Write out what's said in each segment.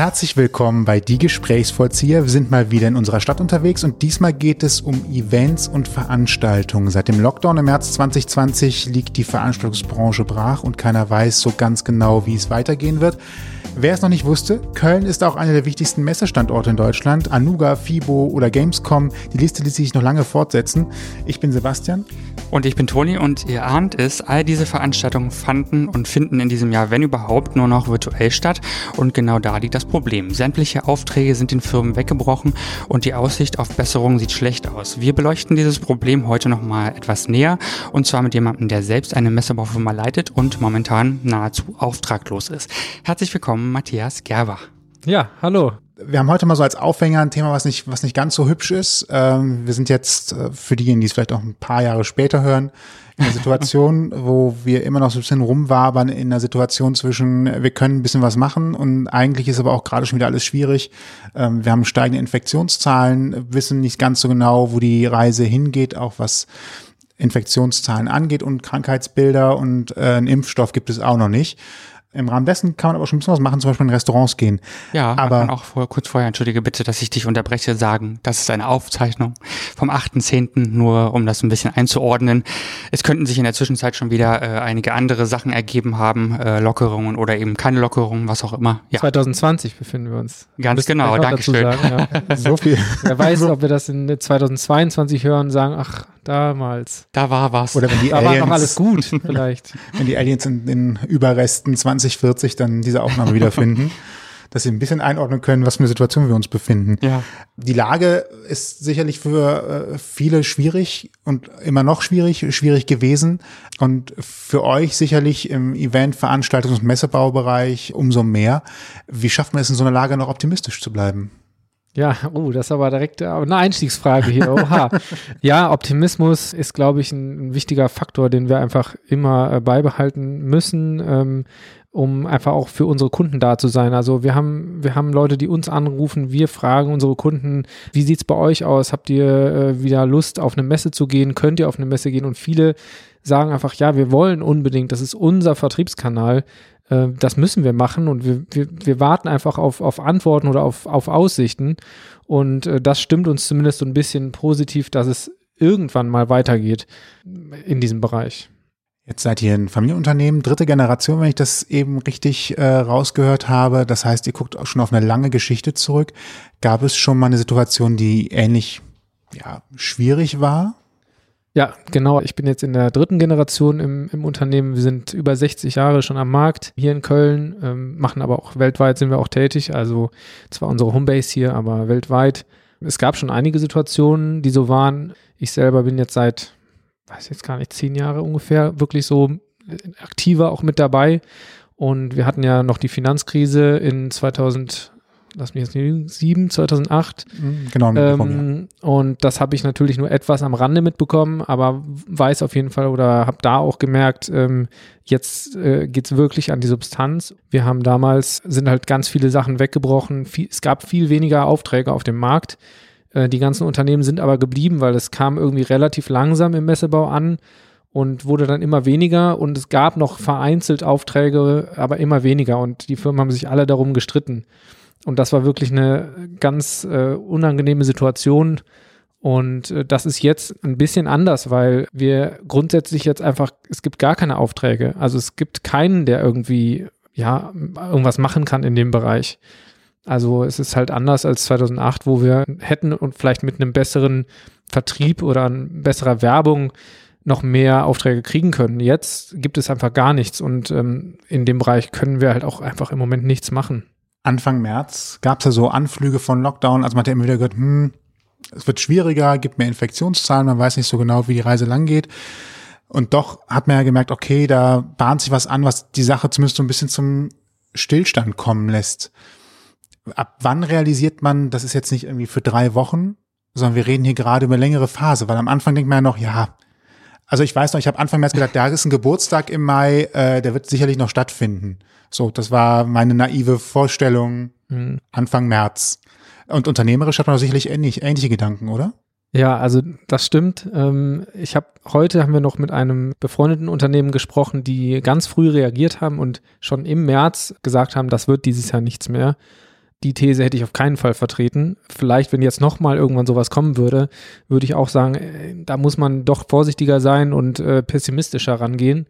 Herzlich willkommen bei Die Gesprächsvollzieher. Wir sind mal wieder in unserer Stadt unterwegs und diesmal geht es um Events und Veranstaltungen. Seit dem Lockdown im März 2020 liegt die Veranstaltungsbranche brach und keiner weiß so ganz genau, wie es weitergehen wird. Wer es noch nicht wusste, Köln ist auch einer der wichtigsten Messestandorte in Deutschland. Anuga, FIBO oder Gamescom, die Liste ließ sich noch lange fortsetzen. Ich bin Sebastian. Und ich bin Toni und ihr ahnt es, all diese Veranstaltungen fanden und finden in diesem Jahr, wenn überhaupt, nur noch virtuell statt. Und genau da liegt das Problem. Sämtliche Aufträge sind den Firmen weggebrochen und die Aussicht auf Besserung sieht schlecht aus. Wir beleuchten dieses Problem heute nochmal etwas näher und zwar mit jemandem, der selbst eine Messebaufirma leitet und momentan nahezu auftraglos ist. Herzlich willkommen, Matthias Gerber. Ja, hallo wir haben heute mal so als Aufhänger ein Thema, was nicht, was nicht ganz so hübsch ist. Ähm, wir sind jetzt äh, für diejenigen, die es vielleicht auch ein paar Jahre später hören, in einer Situation, wo wir immer noch so ein bisschen rumwabern in einer Situation zwischen, wir können ein bisschen was machen und eigentlich ist aber auch gerade schon wieder alles schwierig. Ähm, wir haben steigende Infektionszahlen, wissen nicht ganz so genau, wo die Reise hingeht, auch was Infektionszahlen angeht und Krankheitsbilder und äh, einen Impfstoff gibt es auch noch nicht. Im Rahmen dessen kann man aber schon ein bisschen was machen, zum Beispiel in Restaurants gehen. Ja, aber man kann auch vor, kurz vorher, entschuldige bitte, dass ich dich unterbreche, sagen, das ist eine Aufzeichnung vom 8.10., nur um das ein bisschen einzuordnen. Es könnten sich in der Zwischenzeit schon wieder äh, einige andere Sachen ergeben haben, äh, Lockerungen oder eben keine Lockerungen, was auch immer. Ja. 2020 befinden wir uns. Ganz genau, danke schön. Sagen, ja. so viel. Wer weiß, ob wir das in 2022 hören, sagen, ach, damals. Da war was. Oder wenn die da Aliens, war noch alles gut, vielleicht. Wenn die Aliens in den Überresten 2040 dann diese Aufnahme wiederfinden, dass sie ein bisschen einordnen können, was für eine Situation wir uns befinden. Ja. Die Lage ist sicherlich für äh, viele schwierig und immer noch schwierig, schwierig gewesen. Und für euch sicherlich im Event-, Veranstaltungs- und Messebaubereich umso mehr. Wie schafft man es in so einer Lage noch optimistisch zu bleiben? Ja, oh, das ist aber direkt eine Einstiegsfrage hier. Oha. ja, Optimismus ist, glaube ich, ein, ein, wichtiger Faktor, den wir einfach immer äh, beibehalten müssen, ähm, um einfach auch für unsere Kunden da zu sein. Also wir haben, wir haben Leute, die uns anrufen, wir fragen unsere Kunden, wie sieht's bei euch aus? Habt ihr äh, wieder Lust, auf eine Messe zu gehen? Könnt ihr auf eine Messe gehen? Und viele sagen einfach, ja, wir wollen unbedingt, das ist unser Vertriebskanal. Äh, das müssen wir machen und wir, wir, wir warten einfach auf, auf Antworten oder auf, auf Aussichten. Und äh, das stimmt uns zumindest so ein bisschen positiv, dass es irgendwann mal weitergeht in diesem Bereich. Jetzt seid ihr ein Familienunternehmen, dritte Generation, wenn ich das eben richtig äh, rausgehört habe. Das heißt, ihr guckt auch schon auf eine lange Geschichte zurück. Gab es schon mal eine Situation, die ähnlich ja, schwierig war? Ja, genau. Ich bin jetzt in der dritten Generation im, im Unternehmen. Wir sind über 60 Jahre schon am Markt hier in Köln, ähm, machen aber auch weltweit sind wir auch tätig. Also zwar unsere Homebase hier, aber weltweit. Es gab schon einige Situationen, die so waren. Ich selber bin jetzt seit, weiß jetzt gar nicht, zehn Jahre ungefähr wirklich so aktiver auch mit dabei. Und wir hatten ja noch die Finanzkrise in 2000 lass mich jetzt nicht, 7, 2008. Mhm, genau. Ähm, ja. Und das habe ich natürlich nur etwas am Rande mitbekommen, aber weiß auf jeden Fall oder habe da auch gemerkt, ähm, jetzt äh, geht es wirklich an die Substanz. Wir haben damals, sind halt ganz viele Sachen weggebrochen. Viel, es gab viel weniger Aufträge auf dem Markt. Äh, die ganzen Unternehmen sind aber geblieben, weil es kam irgendwie relativ langsam im Messebau an und wurde dann immer weniger und es gab noch vereinzelt Aufträge, aber immer weniger und die Firmen haben sich alle darum gestritten. Und das war wirklich eine ganz äh, unangenehme Situation. Und äh, das ist jetzt ein bisschen anders, weil wir grundsätzlich jetzt einfach, es gibt gar keine Aufträge. Also es gibt keinen, der irgendwie, ja, irgendwas machen kann in dem Bereich. Also es ist halt anders als 2008, wo wir hätten und vielleicht mit einem besseren Vertrieb oder besserer Werbung noch mehr Aufträge kriegen können. Jetzt gibt es einfach gar nichts und ähm, in dem Bereich können wir halt auch einfach im Moment nichts machen. Anfang März gab es ja so Anflüge von Lockdown. Also man hat ja immer wieder gehört, hm, es wird schwieriger, gibt mehr Infektionszahlen, man weiß nicht so genau, wie die Reise lang geht. Und doch hat man ja gemerkt, okay, da bahnt sich was an, was die Sache zumindest so ein bisschen zum Stillstand kommen lässt. Ab wann realisiert man, das ist jetzt nicht irgendwie für drei Wochen, sondern wir reden hier gerade über längere Phase, weil am Anfang denkt man ja noch, ja, also ich weiß noch, ich habe Anfang März gedacht, da ist ein Geburtstag im Mai, äh, der wird sicherlich noch stattfinden. So, das war meine naive Vorstellung mhm. Anfang März. Und unternehmerisch hat man sicherlich ähnlich, ähnliche Gedanken, oder? Ja, also das stimmt. Ähm, ich habe heute haben wir noch mit einem befreundeten Unternehmen gesprochen, die ganz früh reagiert haben und schon im März gesagt haben, das wird dieses Jahr nichts mehr. Die These hätte ich auf keinen Fall vertreten. Vielleicht, wenn jetzt nochmal irgendwann sowas kommen würde, würde ich auch sagen, äh, da muss man doch vorsichtiger sein und äh, pessimistischer rangehen.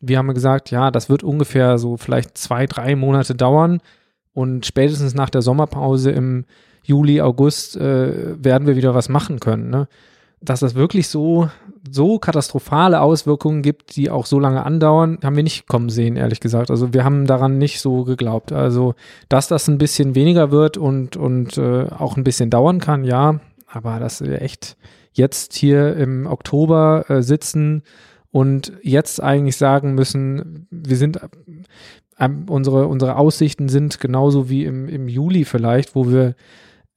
Wir haben gesagt, ja, das wird ungefähr so vielleicht zwei, drei Monate dauern und spätestens nach der Sommerpause im Juli, August äh, werden wir wieder was machen können. Ne? Dass das wirklich so, so katastrophale Auswirkungen gibt, die auch so lange andauern, haben wir nicht kommen sehen, ehrlich gesagt. Also wir haben daran nicht so geglaubt. Also, dass das ein bisschen weniger wird und, und äh, auch ein bisschen dauern kann, ja, aber dass wir echt jetzt hier im Oktober äh, sitzen und jetzt eigentlich sagen müssen, wir sind, äh, unsere, unsere Aussichten sind genauso wie im, im Juli vielleicht, wo wir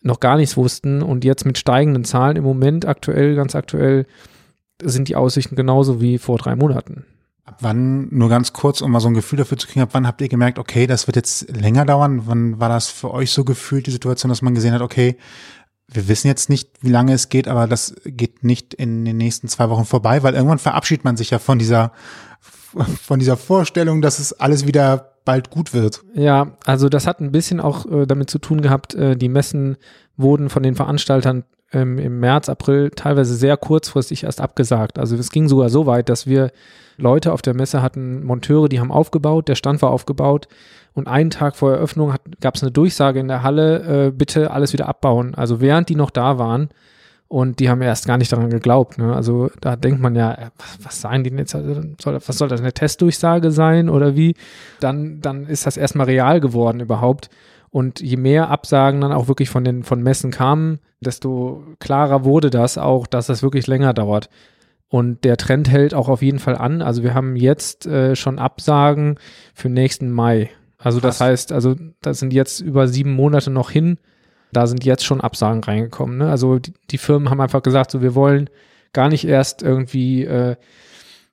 noch gar nichts wussten und jetzt mit steigenden Zahlen im Moment aktuell, ganz aktuell, sind die Aussichten genauso wie vor drei Monaten. Ab wann, nur ganz kurz, um mal so ein Gefühl dafür zu kriegen, ab wann habt ihr gemerkt, okay, das wird jetzt länger dauern? Wann war das für euch so gefühlt, die Situation, dass man gesehen hat, okay, wir wissen jetzt nicht, wie lange es geht, aber das geht nicht in den nächsten zwei Wochen vorbei, weil irgendwann verabschiedet man sich ja von dieser, von dieser Vorstellung, dass es alles wieder bald gut wird. Ja, also das hat ein bisschen auch äh, damit zu tun gehabt, äh, die Messen wurden von den Veranstaltern ähm, im März, April teilweise sehr kurzfristig erst abgesagt. Also es ging sogar so weit, dass wir Leute auf der Messe hatten, Monteure, die haben aufgebaut, der Stand war aufgebaut und einen Tag vor Eröffnung gab es eine Durchsage in der Halle, äh, bitte alles wieder abbauen. Also während die noch da waren, und die haben erst gar nicht daran geglaubt. Ne? Also da denkt man ja, äh, was, sagen die denn jetzt? Also, soll, was soll das, eine Testdurchsage sein oder wie? Dann, dann ist das erstmal real geworden überhaupt. Und je mehr Absagen dann auch wirklich von den von Messen kamen, desto klarer wurde das auch, dass das wirklich länger dauert. Und der Trend hält auch auf jeden Fall an. Also wir haben jetzt äh, schon Absagen für nächsten Mai. Also das heißt, also das sind jetzt über sieben Monate noch hin da sind jetzt schon Absagen reingekommen. Ne? Also die, die, Firmen haben einfach gesagt, so wir wollen gar nicht erst irgendwie äh,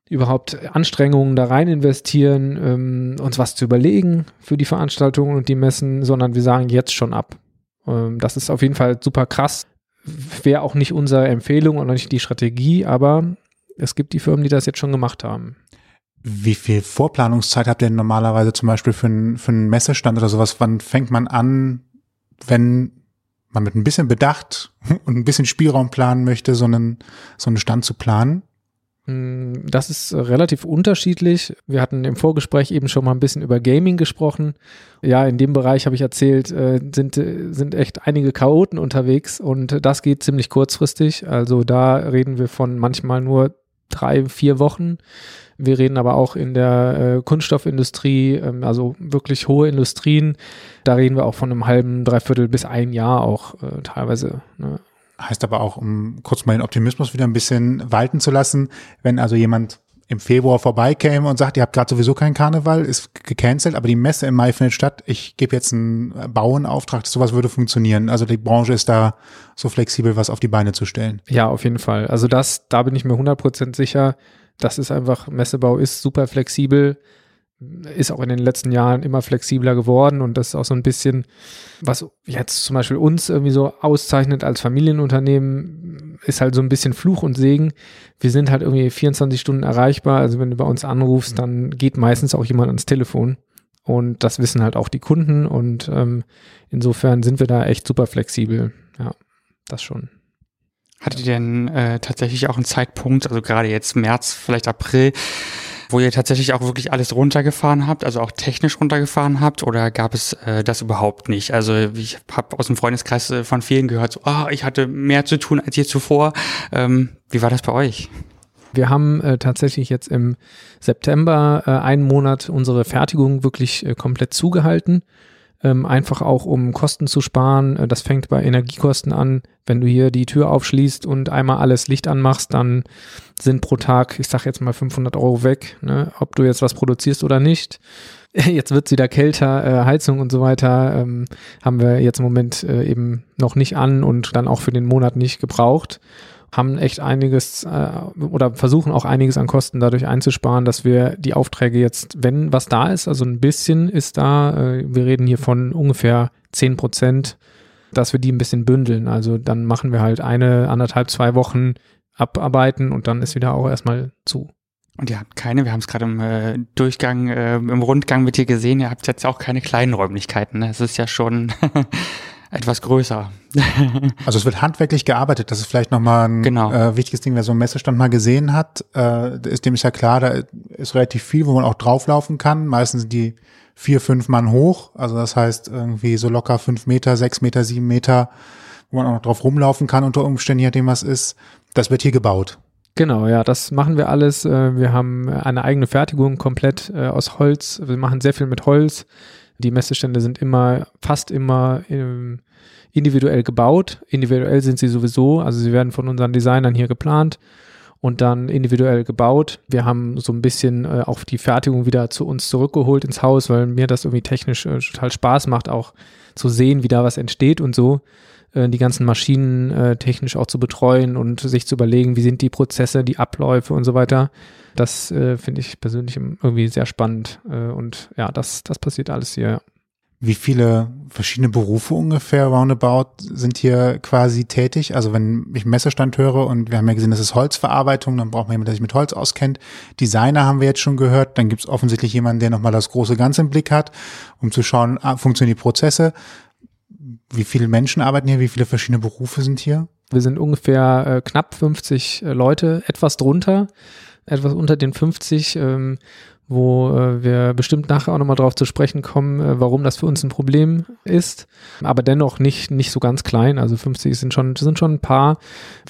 überhaupt Anstrengungen da rein investieren, ähm, uns was zu überlegen für die Veranstaltungen und die Messen, sondern wir sagen jetzt schon ab. Ähm, das ist auf jeden Fall super krass. Wäre auch nicht unsere Empfehlung und nicht die Strategie, aber es gibt die Firmen, die das jetzt schon gemacht haben. Wie viel Vorplanungszeit habt ihr normalerweise zum Beispiel für, ein, für einen Messestand oder sowas? Wann fängt man an, wenn man mit ein bisschen Bedacht und ein bisschen Spielraum planen möchte, so einen, so einen Stand zu planen? Mm, das ist relativ unterschiedlich. Wir hatten im Vorgespräch eben schon mal ein bisschen über Gaming gesprochen. Ja, in dem Bereich habe ich erzählt, äh, sind, sind echt einige Chaoten unterwegs und das geht ziemlich kurzfristig. Also da reden wir von manchmal nur drei, vier Wochen. Wir reden aber auch in der äh, Kunststoffindustrie, ähm, also wirklich hohe Industrien. Da reden wir auch von einem halben, dreiviertel bis ein Jahr auch äh, teilweise. Ne? Heißt aber auch, um kurz mal den Optimismus wieder ein bisschen walten zu lassen, wenn also jemand im Februar vorbeikäme und sagt, ihr habt gerade sowieso keinen Karneval, ist gecancelt, aber die Messe im Mai findet statt, ich gebe jetzt einen Bauenauftrag, sowas würde funktionieren. Also die Branche ist da so flexibel, was auf die Beine zu stellen. Ja, auf jeden Fall. Also das, da bin ich mir 100% sicher. Das ist einfach, Messebau ist super flexibel, ist auch in den letzten Jahren immer flexibler geworden und das ist auch so ein bisschen, was jetzt zum Beispiel uns irgendwie so auszeichnet als Familienunternehmen, ist halt so ein bisschen Fluch und Segen. Wir sind halt irgendwie 24 Stunden erreichbar, also wenn du bei uns anrufst, dann geht meistens auch jemand ans Telefon und das wissen halt auch die Kunden und ähm, insofern sind wir da echt super flexibel, ja, das schon. Hattet ihr denn äh, tatsächlich auch einen Zeitpunkt, also gerade jetzt März, vielleicht April, wo ihr tatsächlich auch wirklich alles runtergefahren habt, also auch technisch runtergefahren habt, oder gab es äh, das überhaupt nicht? Also ich habe aus dem Freundeskreis äh, von vielen gehört, so, oh, ich hatte mehr zu tun als je zuvor. Ähm, wie war das bei euch? Wir haben äh, tatsächlich jetzt im September äh, einen Monat unsere Fertigung wirklich äh, komplett zugehalten ähm, einfach auch um Kosten zu sparen. Äh, das fängt bei Energiekosten an. Wenn du hier die Tür aufschließt und einmal alles Licht anmachst, dann sind pro Tag, ich sag jetzt mal 500 Euro weg, ne? ob du jetzt was produzierst oder nicht. Jetzt wird's wieder kälter, äh, Heizung und so weiter ähm, haben wir jetzt im Moment äh, eben noch nicht an und dann auch für den Monat nicht gebraucht haben echt einiges äh, oder versuchen auch einiges an Kosten dadurch einzusparen, dass wir die Aufträge jetzt, wenn was da ist, also ein bisschen ist da, äh, wir reden hier von ungefähr 10 Prozent dass wir die ein bisschen bündeln. Also dann machen wir halt eine, anderthalb, zwei Wochen abarbeiten und dann ist wieder auch erstmal zu. Und ihr habt keine, wir haben es gerade im äh, Durchgang, äh, im Rundgang mit dir gesehen, ihr habt jetzt auch keine kleinen Räumlichkeiten. Ne? Es ist ja schon etwas größer. also es wird handwerklich gearbeitet. Das ist vielleicht nochmal ein genau. äh, wichtiges Ding, wer so einen Messestand mal gesehen hat. Äh, ist dem ist ja klar, da ist relativ viel, wo man auch drauflaufen kann. Meistens sind die vier, fünf Mann hoch. Also das heißt irgendwie so locker fünf Meter, sechs Meter, sieben Meter, wo man auch noch drauf rumlaufen kann unter Umständen, je nachdem was ist. Das wird hier gebaut. Genau, ja, das machen wir alles. Äh, wir haben eine eigene Fertigung komplett äh, aus Holz. Wir machen sehr viel mit Holz. Die Messestände sind immer, fast immer ähm, individuell gebaut. Individuell sind sie sowieso, also sie werden von unseren Designern hier geplant und dann individuell gebaut. Wir haben so ein bisschen äh, auch die Fertigung wieder zu uns zurückgeholt ins Haus, weil mir das irgendwie technisch äh, total Spaß macht, auch zu sehen, wie da was entsteht und so. Äh, die ganzen Maschinen äh, technisch auch zu betreuen und sich zu überlegen, wie sind die Prozesse, die Abläufe und so weiter. Das äh, finde ich persönlich irgendwie sehr spannend. Äh, und ja, das, das passiert alles hier. Wie viele verschiedene Berufe ungefähr roundabout sind hier quasi tätig? Also wenn ich Messerstand höre und wir haben ja gesehen, das ist Holzverarbeitung, dann braucht man jemanden, der sich mit Holz auskennt. Designer haben wir jetzt schon gehört. Dann gibt es offensichtlich jemanden, der nochmal das große Ganze im Blick hat, um zu schauen, ah, funktionieren die Prozesse. Wie viele Menschen arbeiten hier? Wie viele verschiedene Berufe sind hier? Wir sind ungefähr äh, knapp 50 äh, Leute, etwas drunter, etwas unter den 50, ähm, wo äh, wir bestimmt nachher auch nochmal drauf zu sprechen kommen, äh, warum das für uns ein Problem ist. Aber dennoch nicht, nicht so ganz klein. Also 50 sind schon, sind schon ein paar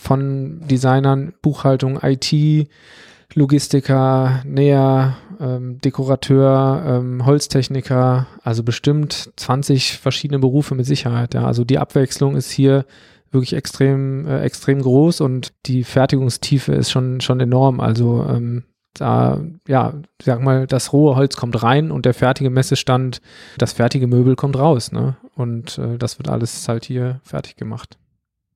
von Designern, Buchhaltung, IT, Logistiker, Näher, ähm, Dekorateur, ähm, Holztechniker, also bestimmt 20 verschiedene Berufe mit Sicherheit. Ja. Also die Abwechslung ist hier wirklich extrem, äh, extrem groß und die Fertigungstiefe ist schon, schon enorm. Also ähm, da, ja, sag mal, das rohe Holz kommt rein und der fertige Messestand, das fertige Möbel kommt raus, ne? Und äh, das wird alles halt hier fertig gemacht.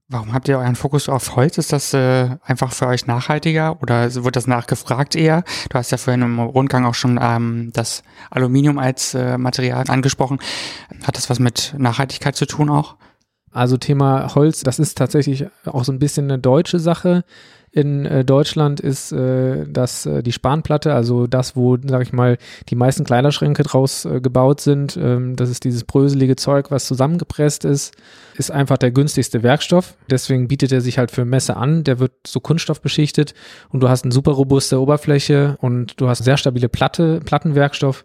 Warum habt ihr euren Fokus auf Holz? Ist das äh, einfach für euch nachhaltiger oder wird das nachgefragt eher? Du hast ja vorhin im Rundgang auch schon ähm, das Aluminium als äh, Material angesprochen. Hat das was mit Nachhaltigkeit zu tun auch? Also Thema Holz, das ist tatsächlich auch so ein bisschen eine deutsche Sache in äh, Deutschland ist äh, das äh, die Spanplatte, also das, wo, sag ich mal, die meisten Kleiderschränke draus äh, gebaut sind. Ähm, das ist dieses bröselige Zeug, was zusammengepresst ist, ist einfach der günstigste Werkstoff. Deswegen bietet er sich halt für Messe an. Der wird so Kunststoff beschichtet und du hast eine super robuste Oberfläche und du hast sehr stabile Platte, Plattenwerkstoff.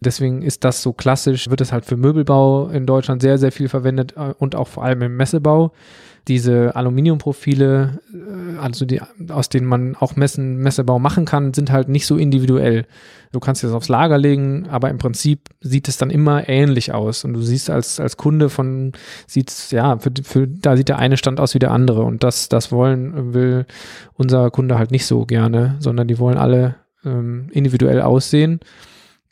Deswegen ist das so klassisch, wird es halt für Möbelbau in Deutschland sehr, sehr viel verwendet äh, und auch vor allem im Messebau diese Aluminiumprofile, äh, also die, aus denen man auch Messen, Messebau machen kann, sind halt nicht so individuell. Du kannst das aufs Lager legen, aber im Prinzip sieht es dann immer ähnlich aus. Und du siehst als, als Kunde von, sieht's, ja, für, für, da sieht der eine Stand aus wie der andere. Und das, das wollen, will unser Kunde halt nicht so gerne, sondern die wollen alle ähm, individuell aussehen.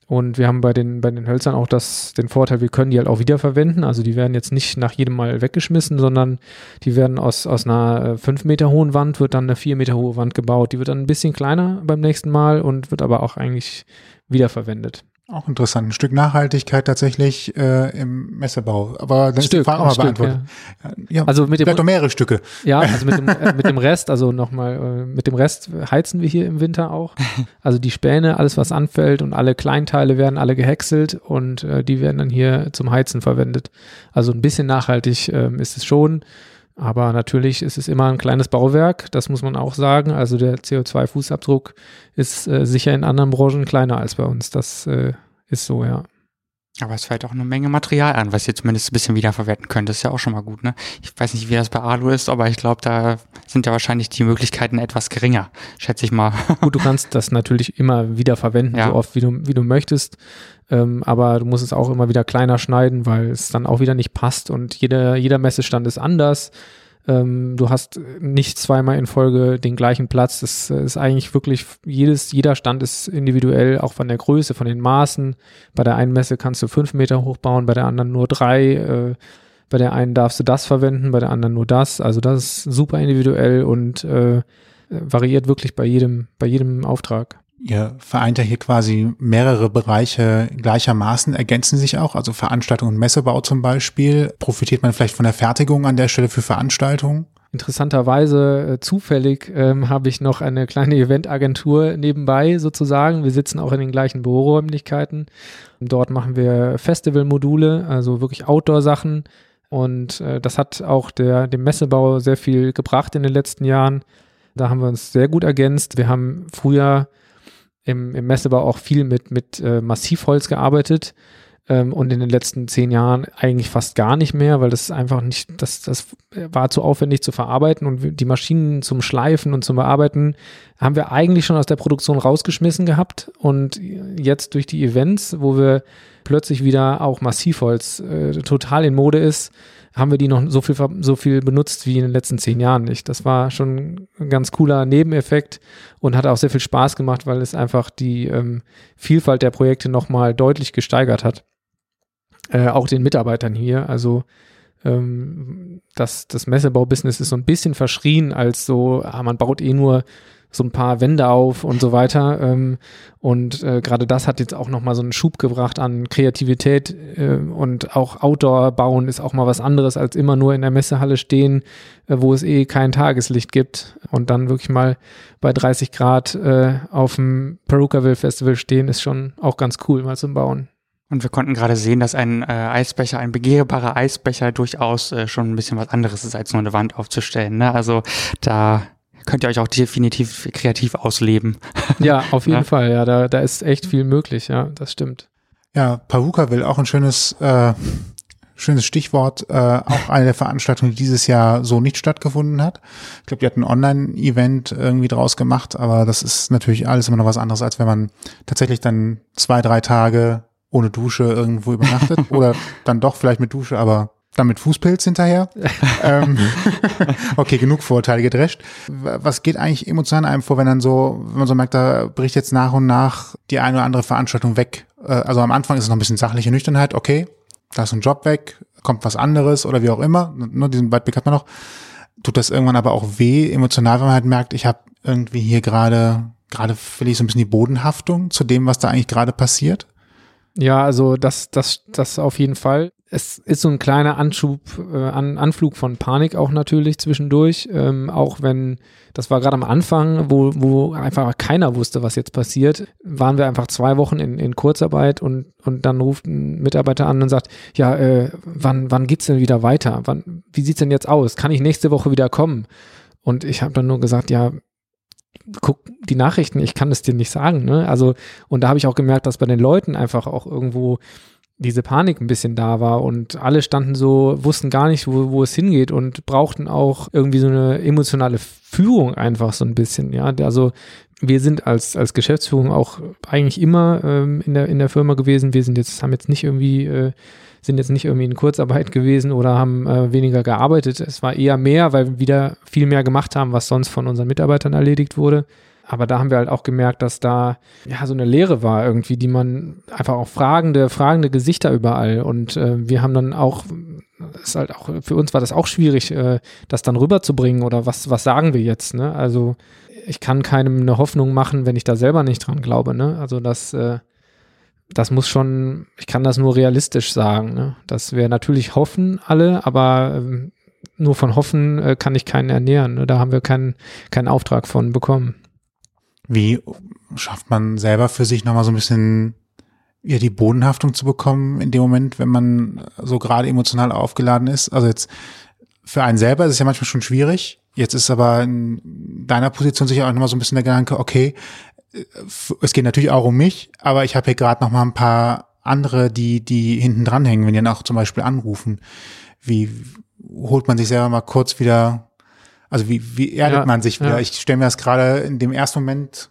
Und wir haben bei den, bei den Hölzern auch das, den Vorteil, wir können die halt auch wiederverwenden. Also die werden jetzt nicht nach jedem Mal weggeschmissen, sondern die werden aus, aus einer 5 äh, Meter hohen Wand, wird dann eine 4 Meter hohe Wand gebaut. Die wird dann ein bisschen kleiner beim nächsten Mal und wird aber auch eigentlich wiederverwendet. Auch interessant. Ein Stück Nachhaltigkeit tatsächlich äh, im Messebau. Aber das Stück, ist die Frage auch mal beantwortet. Ja. ja. also mit dem, mehrere Stücke. Ja, also mit dem, äh, mit dem Rest, also nochmal, äh, mit dem Rest heizen wir hier im Winter auch. Also die Späne, alles was anfällt und alle Kleinteile werden alle gehäckselt und äh, die werden dann hier zum Heizen verwendet. Also ein bisschen nachhaltig äh, ist es schon. Aber natürlich ist es immer ein kleines Bauwerk, das muss man auch sagen. Also der CO2-Fußabdruck ist äh, sicher in anderen Branchen kleiner als bei uns. Das äh, ist so, ja. Aber es fällt auch eine Menge Material an, was ihr zumindest ein bisschen wiederverwerten könnt. Das ist ja auch schon mal gut, ne? Ich weiß nicht, wie das bei Alu ist, aber ich glaube, da sind ja wahrscheinlich die Möglichkeiten etwas geringer, schätze ich mal. Gut, du kannst das natürlich immer wiederverwenden, ja. so oft wie du, wie du möchtest. Ähm, aber du musst es auch immer wieder kleiner schneiden, weil es dann auch wieder nicht passt und jeder, jeder Messestand ist anders. Ähm, du hast nicht zweimal in Folge den gleichen Platz. Das ist eigentlich wirklich, jedes, jeder Stand ist individuell, auch von der Größe, von den Maßen. Bei der einen Messe kannst du fünf Meter hochbauen, bei der anderen nur drei. Äh, bei der einen darfst du das verwenden, bei der anderen nur das. Also das ist super individuell und äh, variiert wirklich bei jedem, bei jedem Auftrag. Ihr vereint ja hier quasi mehrere Bereiche gleichermaßen, ergänzen sich auch, also Veranstaltung und Messebau zum Beispiel. Profitiert man vielleicht von der Fertigung an der Stelle für Veranstaltungen? Interessanterweise äh, zufällig ähm, habe ich noch eine kleine Eventagentur nebenbei sozusagen. Wir sitzen auch in den gleichen Büroräumlichkeiten. Dort machen wir Festivalmodule, also wirklich Outdoor-Sachen. Und äh, das hat auch der, dem Messebau sehr viel gebracht in den letzten Jahren. Da haben wir uns sehr gut ergänzt. Wir haben früher im, im Messebau auch viel mit, mit äh, Massivholz gearbeitet ähm, und in den letzten zehn Jahren eigentlich fast gar nicht mehr, weil das einfach nicht, das, das war zu aufwendig zu verarbeiten und die Maschinen zum Schleifen und zum Bearbeiten haben wir eigentlich schon aus der Produktion rausgeschmissen gehabt. Und jetzt durch die Events, wo wir plötzlich wieder auch Massivholz äh, total in Mode ist, haben wir die noch so viel, so viel benutzt wie in den letzten zehn Jahren nicht. Das war schon ein ganz cooler Nebeneffekt und hat auch sehr viel Spaß gemacht, weil es einfach die ähm, Vielfalt der Projekte nochmal deutlich gesteigert hat. Äh, auch den Mitarbeitern hier. Also ähm, das, das Messebau-Business ist so ein bisschen verschrien als so, ah, man baut eh nur so ein paar Wände auf und so weiter. Ähm, und äh, gerade das hat jetzt auch nochmal so einen Schub gebracht an Kreativität äh, und auch Outdoor bauen ist auch mal was anderes als immer nur in der Messehalle stehen, äh, wo es eh kein Tageslicht gibt und dann wirklich mal bei 30 Grad äh, auf dem Perukaville Festival stehen, ist schon auch ganz cool mal zum Bauen. Und wir konnten gerade sehen, dass ein äh, Eisbecher, ein begehbarer Eisbecher durchaus äh, schon ein bisschen was anderes ist, als nur eine Wand aufzustellen. Ne? Also da könnt ihr euch auch definitiv kreativ ausleben. Ja, auf jeden ja. Fall. Ja, da, da ist echt viel möglich. Ja, das stimmt. Ja, Pavuka will auch ein schönes, äh, schönes Stichwort. Äh, auch eine der Veranstaltungen, die dieses Jahr so nicht stattgefunden hat. Ich glaube, die hat ein Online-Event irgendwie draus gemacht, aber das ist natürlich alles immer noch was anderes, als wenn man tatsächlich dann zwei, drei Tage ohne Dusche irgendwo übernachtet oder dann doch vielleicht mit Dusche, aber dann mit Fußpilz hinterher. ähm, okay, genug Vorurteile gedrescht. Was geht eigentlich emotional einem vor, wenn dann so, wenn man so merkt, da bricht jetzt nach und nach die eine oder andere Veranstaltung weg? Äh, also am Anfang ist es noch ein bisschen sachliche Nüchternheit, okay, da ist ein Job weg, kommt was anderes oder wie auch immer. Nur diesen Weitblick hat man noch. Tut das irgendwann aber auch weh, emotional, wenn man halt merkt, ich habe irgendwie hier gerade, gerade will ich so ein bisschen die Bodenhaftung zu dem, was da eigentlich gerade passiert? Ja, also das, das, das auf jeden Fall es ist so ein kleiner Anschub, äh, An, Anflug von Panik auch natürlich zwischendurch, ähm, auch wenn, das war gerade am Anfang, wo, wo einfach keiner wusste, was jetzt passiert, waren wir einfach zwei Wochen in, in Kurzarbeit und, und dann ruft ein Mitarbeiter an und sagt, ja, äh, wann, wann geht's denn wieder weiter? Wann, wie sieht's denn jetzt aus? Kann ich nächste Woche wieder kommen? Und ich habe dann nur gesagt, ja, guck die Nachrichten, ich kann es dir nicht sagen. Ne? Also, und da habe ich auch gemerkt, dass bei den Leuten einfach auch irgendwo diese Panik ein bisschen da war und alle standen so, wussten gar nicht, wo, wo es hingeht und brauchten auch irgendwie so eine emotionale Führung einfach so ein bisschen, ja. Also wir sind als, als Geschäftsführung auch eigentlich immer ähm, in, der, in der Firma gewesen. Wir sind jetzt, haben jetzt nicht irgendwie, äh, sind jetzt nicht irgendwie in Kurzarbeit gewesen oder haben äh, weniger gearbeitet. Es war eher mehr, weil wir wieder viel mehr gemacht haben, was sonst von unseren Mitarbeitern erledigt wurde. Aber da haben wir halt auch gemerkt, dass da ja so eine Lehre war irgendwie, die man einfach auch fragende, fragende Gesichter überall. Und äh, wir haben dann auch, ist halt auch, für uns war das auch schwierig, äh, das dann rüberzubringen oder was, was sagen wir jetzt, ne? Also ich kann keinem eine Hoffnung machen, wenn ich da selber nicht dran glaube, ne? Also das, äh, das muss schon, ich kann das nur realistisch sagen, ne? Dass wir natürlich hoffen alle, aber ähm, nur von Hoffen äh, kann ich keinen ernähren. Ne? Da haben wir keinen, keinen Auftrag von bekommen. Wie schafft man selber für sich nochmal so ein bisschen ja, die Bodenhaftung zu bekommen in dem Moment, wenn man so gerade emotional aufgeladen ist? Also jetzt für einen selber ist es ja manchmal schon schwierig. Jetzt ist aber in deiner Position sicher auch nochmal so ein bisschen der Gedanke, okay, es geht natürlich auch um mich, aber ich habe hier gerade noch mal ein paar andere, die, die hinten dranhängen, wenn die dann auch zum Beispiel anrufen. Wie holt man sich selber mal kurz wieder also wie, wie erdet ja, man sich wieder? Ja. Ich stelle mir das gerade in dem ersten Moment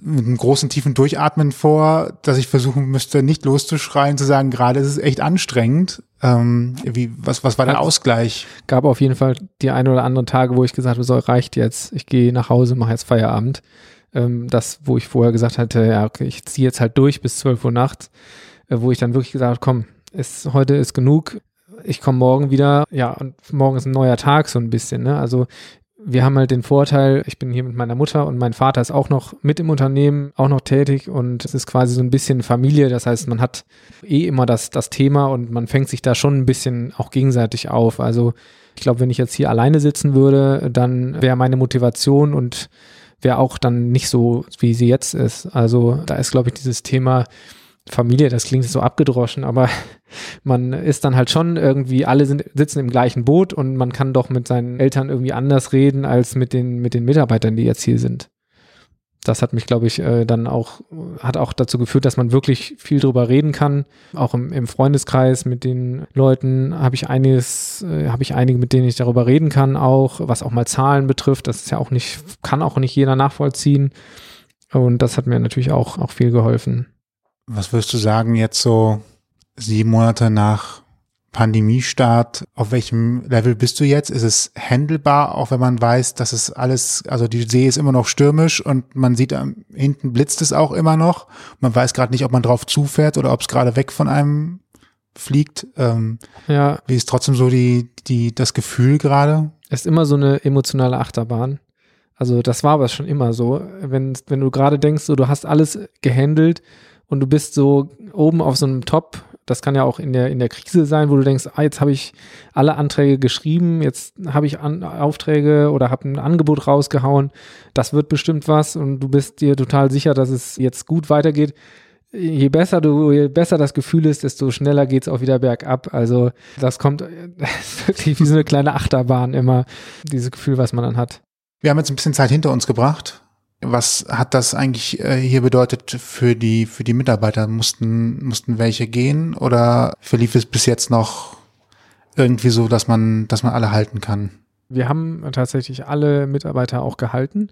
mit einem großen tiefen Durchatmen vor, dass ich versuchen müsste, nicht loszuschreien, zu sagen, gerade ist es echt anstrengend. Ähm, wie, was, was war der Ausgleich? Gab auf jeden Fall die ein oder anderen Tage, wo ich gesagt habe, so reicht jetzt, ich gehe nach Hause, mache jetzt Feierabend. Ähm, das, wo ich vorher gesagt hatte, ja, okay, ich ziehe jetzt halt durch bis 12 Uhr nachts, äh, wo ich dann wirklich gesagt habe, komm, ist, heute ist genug, ich komme morgen wieder, ja, und morgen ist ein neuer Tag so ein bisschen, ne? Also wir haben halt den Vorteil, ich bin hier mit meiner Mutter und mein Vater ist auch noch mit im Unternehmen, auch noch tätig und es ist quasi so ein bisschen Familie. Das heißt, man hat eh immer das, das Thema und man fängt sich da schon ein bisschen auch gegenseitig auf. Also ich glaube, wenn ich jetzt hier alleine sitzen würde, dann wäre meine Motivation und wäre auch dann nicht so, wie sie jetzt ist. Also da ist, glaube ich, dieses Thema Familie, das klingt so abgedroschen, aber man ist dann halt schon irgendwie, alle sind, sitzen im gleichen Boot und man kann doch mit seinen Eltern irgendwie anders reden als mit den, mit den Mitarbeitern, die jetzt hier sind. Das hat mich, glaube ich, äh, dann auch, hat auch dazu geführt, dass man wirklich viel drüber reden kann. Auch im, im Freundeskreis mit den Leuten habe ich einiges, äh, habe ich einige, mit denen ich darüber reden kann, auch, was auch mal Zahlen betrifft. Das ist ja auch nicht, kann auch nicht jeder nachvollziehen. Und das hat mir natürlich auch, auch viel geholfen. Was würdest du sagen jetzt so sieben Monate nach Pandemiestart? Auf welchem Level bist du jetzt? Ist es handelbar, auch wenn man weiß, dass es alles, also die See ist immer noch stürmisch und man sieht hinten blitzt es auch immer noch. Man weiß gerade nicht, ob man drauf zufährt oder ob es gerade weg von einem fliegt. Ähm, ja. Wie ist trotzdem so die, die, das Gefühl gerade? Es ist immer so eine emotionale Achterbahn. Also das war aber schon immer so. Wenn, wenn du gerade denkst, so, du hast alles gehandelt, und du bist so oben auf so einem Top. Das kann ja auch in der, in der Krise sein, wo du denkst, ah, jetzt habe ich alle Anträge geschrieben, jetzt habe ich An Aufträge oder habe ein Angebot rausgehauen. Das wird bestimmt was und du bist dir total sicher, dass es jetzt gut weitergeht je besser du, je besser das Gefühl ist, desto schneller geht es auch wieder bergab. Also das kommt das wirklich wie so eine kleine Achterbahn immer, dieses Gefühl, was man dann hat. Wir haben jetzt ein bisschen Zeit hinter uns gebracht. Was hat das eigentlich äh, hier bedeutet für die, für die Mitarbeiter? Mussten, mussten welche gehen oder verlief es bis jetzt noch irgendwie so, dass man, dass man alle halten kann? Wir haben tatsächlich alle Mitarbeiter auch gehalten.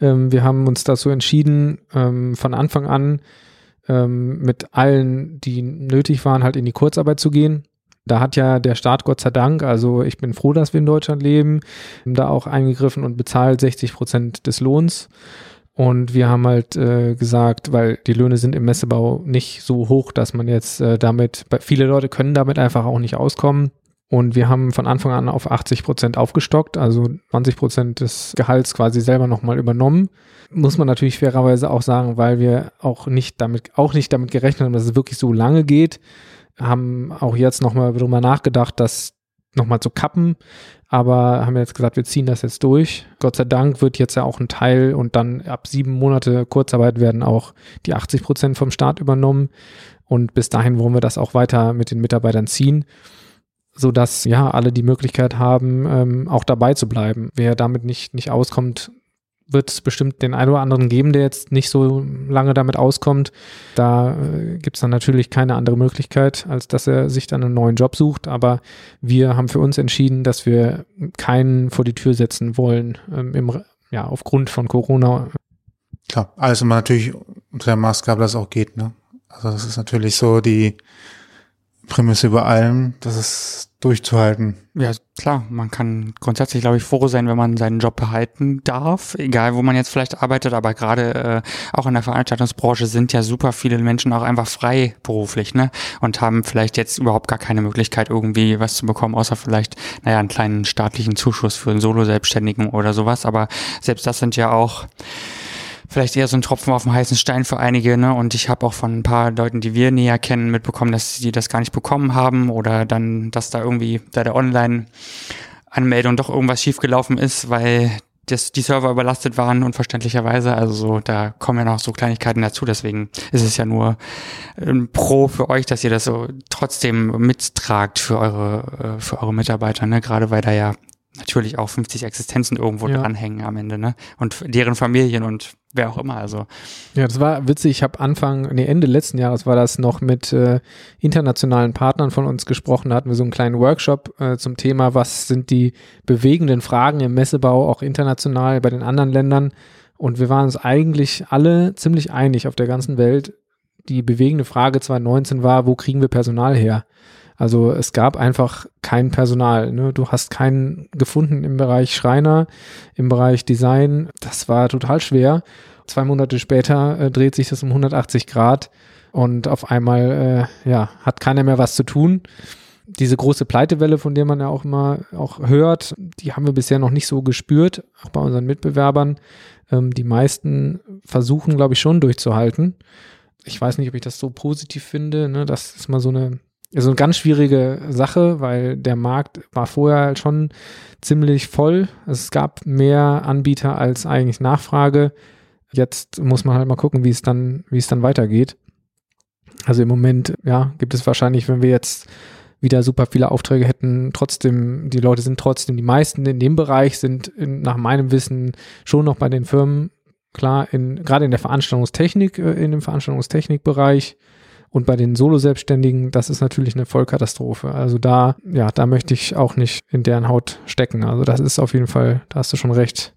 Ähm, wir haben uns dazu entschieden, ähm, von Anfang an ähm, mit allen, die nötig waren, halt in die Kurzarbeit zu gehen. Da hat ja der Staat Gott sei Dank, also ich bin froh, dass wir in Deutschland leben, da auch eingegriffen und bezahlt 60 Prozent des Lohns. Und wir haben halt äh, gesagt, weil die Löhne sind im Messebau nicht so hoch, dass man jetzt äh, damit, viele Leute können damit einfach auch nicht auskommen. Und wir haben von Anfang an auf 80 Prozent aufgestockt, also 20 Prozent des Gehalts quasi selber nochmal übernommen. Muss man natürlich fairerweise auch sagen, weil wir auch nicht damit, auch nicht damit gerechnet haben, dass es wirklich so lange geht haben auch jetzt nochmal drüber nachgedacht, das nochmal zu kappen, aber haben jetzt gesagt, wir ziehen das jetzt durch. Gott sei Dank wird jetzt ja auch ein Teil und dann ab sieben Monate Kurzarbeit werden auch die 80 Prozent vom Staat übernommen und bis dahin wollen wir das auch weiter mit den Mitarbeitern ziehen sodass ja alle die Möglichkeit haben, ähm, auch dabei zu bleiben. Wer damit nicht, nicht auskommt, wird es bestimmt den einen oder anderen geben, der jetzt nicht so lange damit auskommt. Da äh, gibt es dann natürlich keine andere Möglichkeit, als dass er sich dann einen neuen Job sucht. Aber wir haben für uns entschieden, dass wir keinen vor die Tür setzen wollen, ähm, im, ja, aufgrund von Corona. Klar, alles immer natürlich unter der Maßgabe, dass es auch geht. Ne? Also das ist natürlich so die Prämisse über allem, dass es durchzuhalten. Ja, klar, man kann grundsätzlich, glaube ich, froh sein, wenn man seinen Job behalten darf, egal wo man jetzt vielleicht arbeitet, aber gerade äh, auch in der Veranstaltungsbranche sind ja super viele Menschen auch einfach frei beruflich, ne? Und haben vielleicht jetzt überhaupt gar keine Möglichkeit, irgendwie was zu bekommen, außer vielleicht, naja, einen kleinen staatlichen Zuschuss für einen Solo-Selbstständigen oder sowas. Aber selbst das sind ja auch vielleicht eher so ein Tropfen auf dem heißen Stein für einige. Ne? Und ich habe auch von ein paar Leuten, die wir näher kennen, mitbekommen, dass sie das gar nicht bekommen haben oder dann, dass da irgendwie bei der Online-Anmeldung doch irgendwas schiefgelaufen ist, weil das, die Server überlastet waren, unverständlicherweise. Also so, da kommen ja noch so Kleinigkeiten dazu. Deswegen ist es ja nur ein Pro für euch, dass ihr das so trotzdem mittragt für eure, äh, für eure Mitarbeiter, ne? Gerade weil da ja natürlich auch 50 Existenzen irgendwo ja. dranhängen am Ende, ne? Und deren Familien und wer auch immer, also. Ja, das war witzig. Ich habe Anfang, nee, Ende letzten Jahres war das noch mit äh, internationalen Partnern von uns gesprochen. Da hatten wir so einen kleinen Workshop äh, zum Thema, was sind die bewegenden Fragen im Messebau, auch international bei den anderen Ländern. Und wir waren uns eigentlich alle ziemlich einig auf der ganzen Welt. Die bewegende Frage 2019 war, wo kriegen wir Personal her? Also es gab einfach kein Personal. Ne? Du hast keinen gefunden im Bereich Schreiner, im Bereich Design. Das war total schwer. Zwei Monate später äh, dreht sich das um 180 Grad und auf einmal äh, ja, hat keiner mehr was zu tun. diese große Pleitewelle, von der man ja auch immer auch hört, die haben wir bisher noch nicht so gespürt, auch bei unseren Mitbewerbern. Ähm, die meisten versuchen, glaube ich, schon durchzuhalten. Ich weiß nicht, ob ich das so positiv finde. Ne? Das ist mal so eine, so eine ganz schwierige Sache, weil der Markt war vorher halt schon ziemlich voll. Es gab mehr Anbieter als eigentlich Nachfrage. Jetzt muss man halt mal gucken, wie es dann, wie es dann weitergeht. Also im Moment, ja, gibt es wahrscheinlich, wenn wir jetzt wieder super viele Aufträge hätten, trotzdem, die Leute sind trotzdem, die meisten in dem Bereich sind in, nach meinem Wissen schon noch bei den Firmen, klar, in, gerade in der Veranstaltungstechnik, äh, in dem Veranstaltungstechnikbereich und bei den Solo-Selbstständigen, das ist natürlich eine Vollkatastrophe. Also da, ja, da möchte ich auch nicht in deren Haut stecken. Also das ist auf jeden Fall, da hast du schon recht.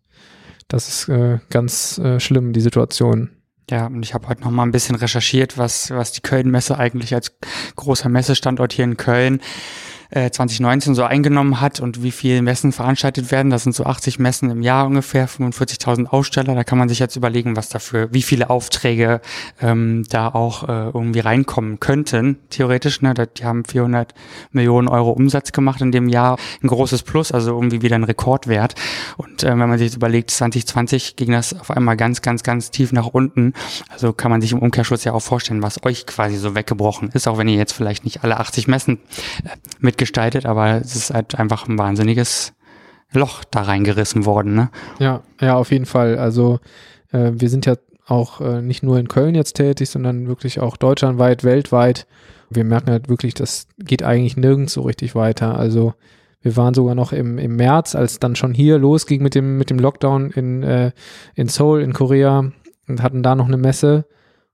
Das ist äh, ganz äh, schlimm, die Situation. Ja, und ich habe heute noch mal ein bisschen recherchiert, was, was die Köln-Messe eigentlich als großer Messestandort hier in Köln 2019 äh, so eingenommen hat und wie viele Messen veranstaltet werden. Das sind so 80 Messen im Jahr ungefähr, 45.000 Aussteller. Da kann man sich jetzt überlegen, was dafür, wie viele Aufträge ähm, da auch äh, irgendwie reinkommen könnten, theoretisch. Ne? Die haben 400 Millionen Euro Umsatz gemacht in dem Jahr. Ein großes Plus, also irgendwie wieder ein Rekordwert. Und äh, wenn man sich jetzt überlegt, 2020 ging das auf einmal ganz, ganz, ganz tief nach unten. Also kann man sich im Umkehrschluss ja auch vorstellen, was euch quasi so weggebrochen ist, auch wenn ihr jetzt vielleicht nicht alle 80 Messen äh, mit gestaltet, aber es ist halt einfach ein wahnsinniges Loch da reingerissen worden. Ne? Ja, ja, auf jeden Fall. Also äh, wir sind ja auch äh, nicht nur in Köln jetzt tätig, sondern wirklich auch deutschlandweit, weltweit. Wir merken halt wirklich, das geht eigentlich nirgends so richtig weiter. Also wir waren sogar noch im, im März, als dann schon hier losging mit dem, mit dem Lockdown in, äh, in Seoul in Korea und hatten da noch eine Messe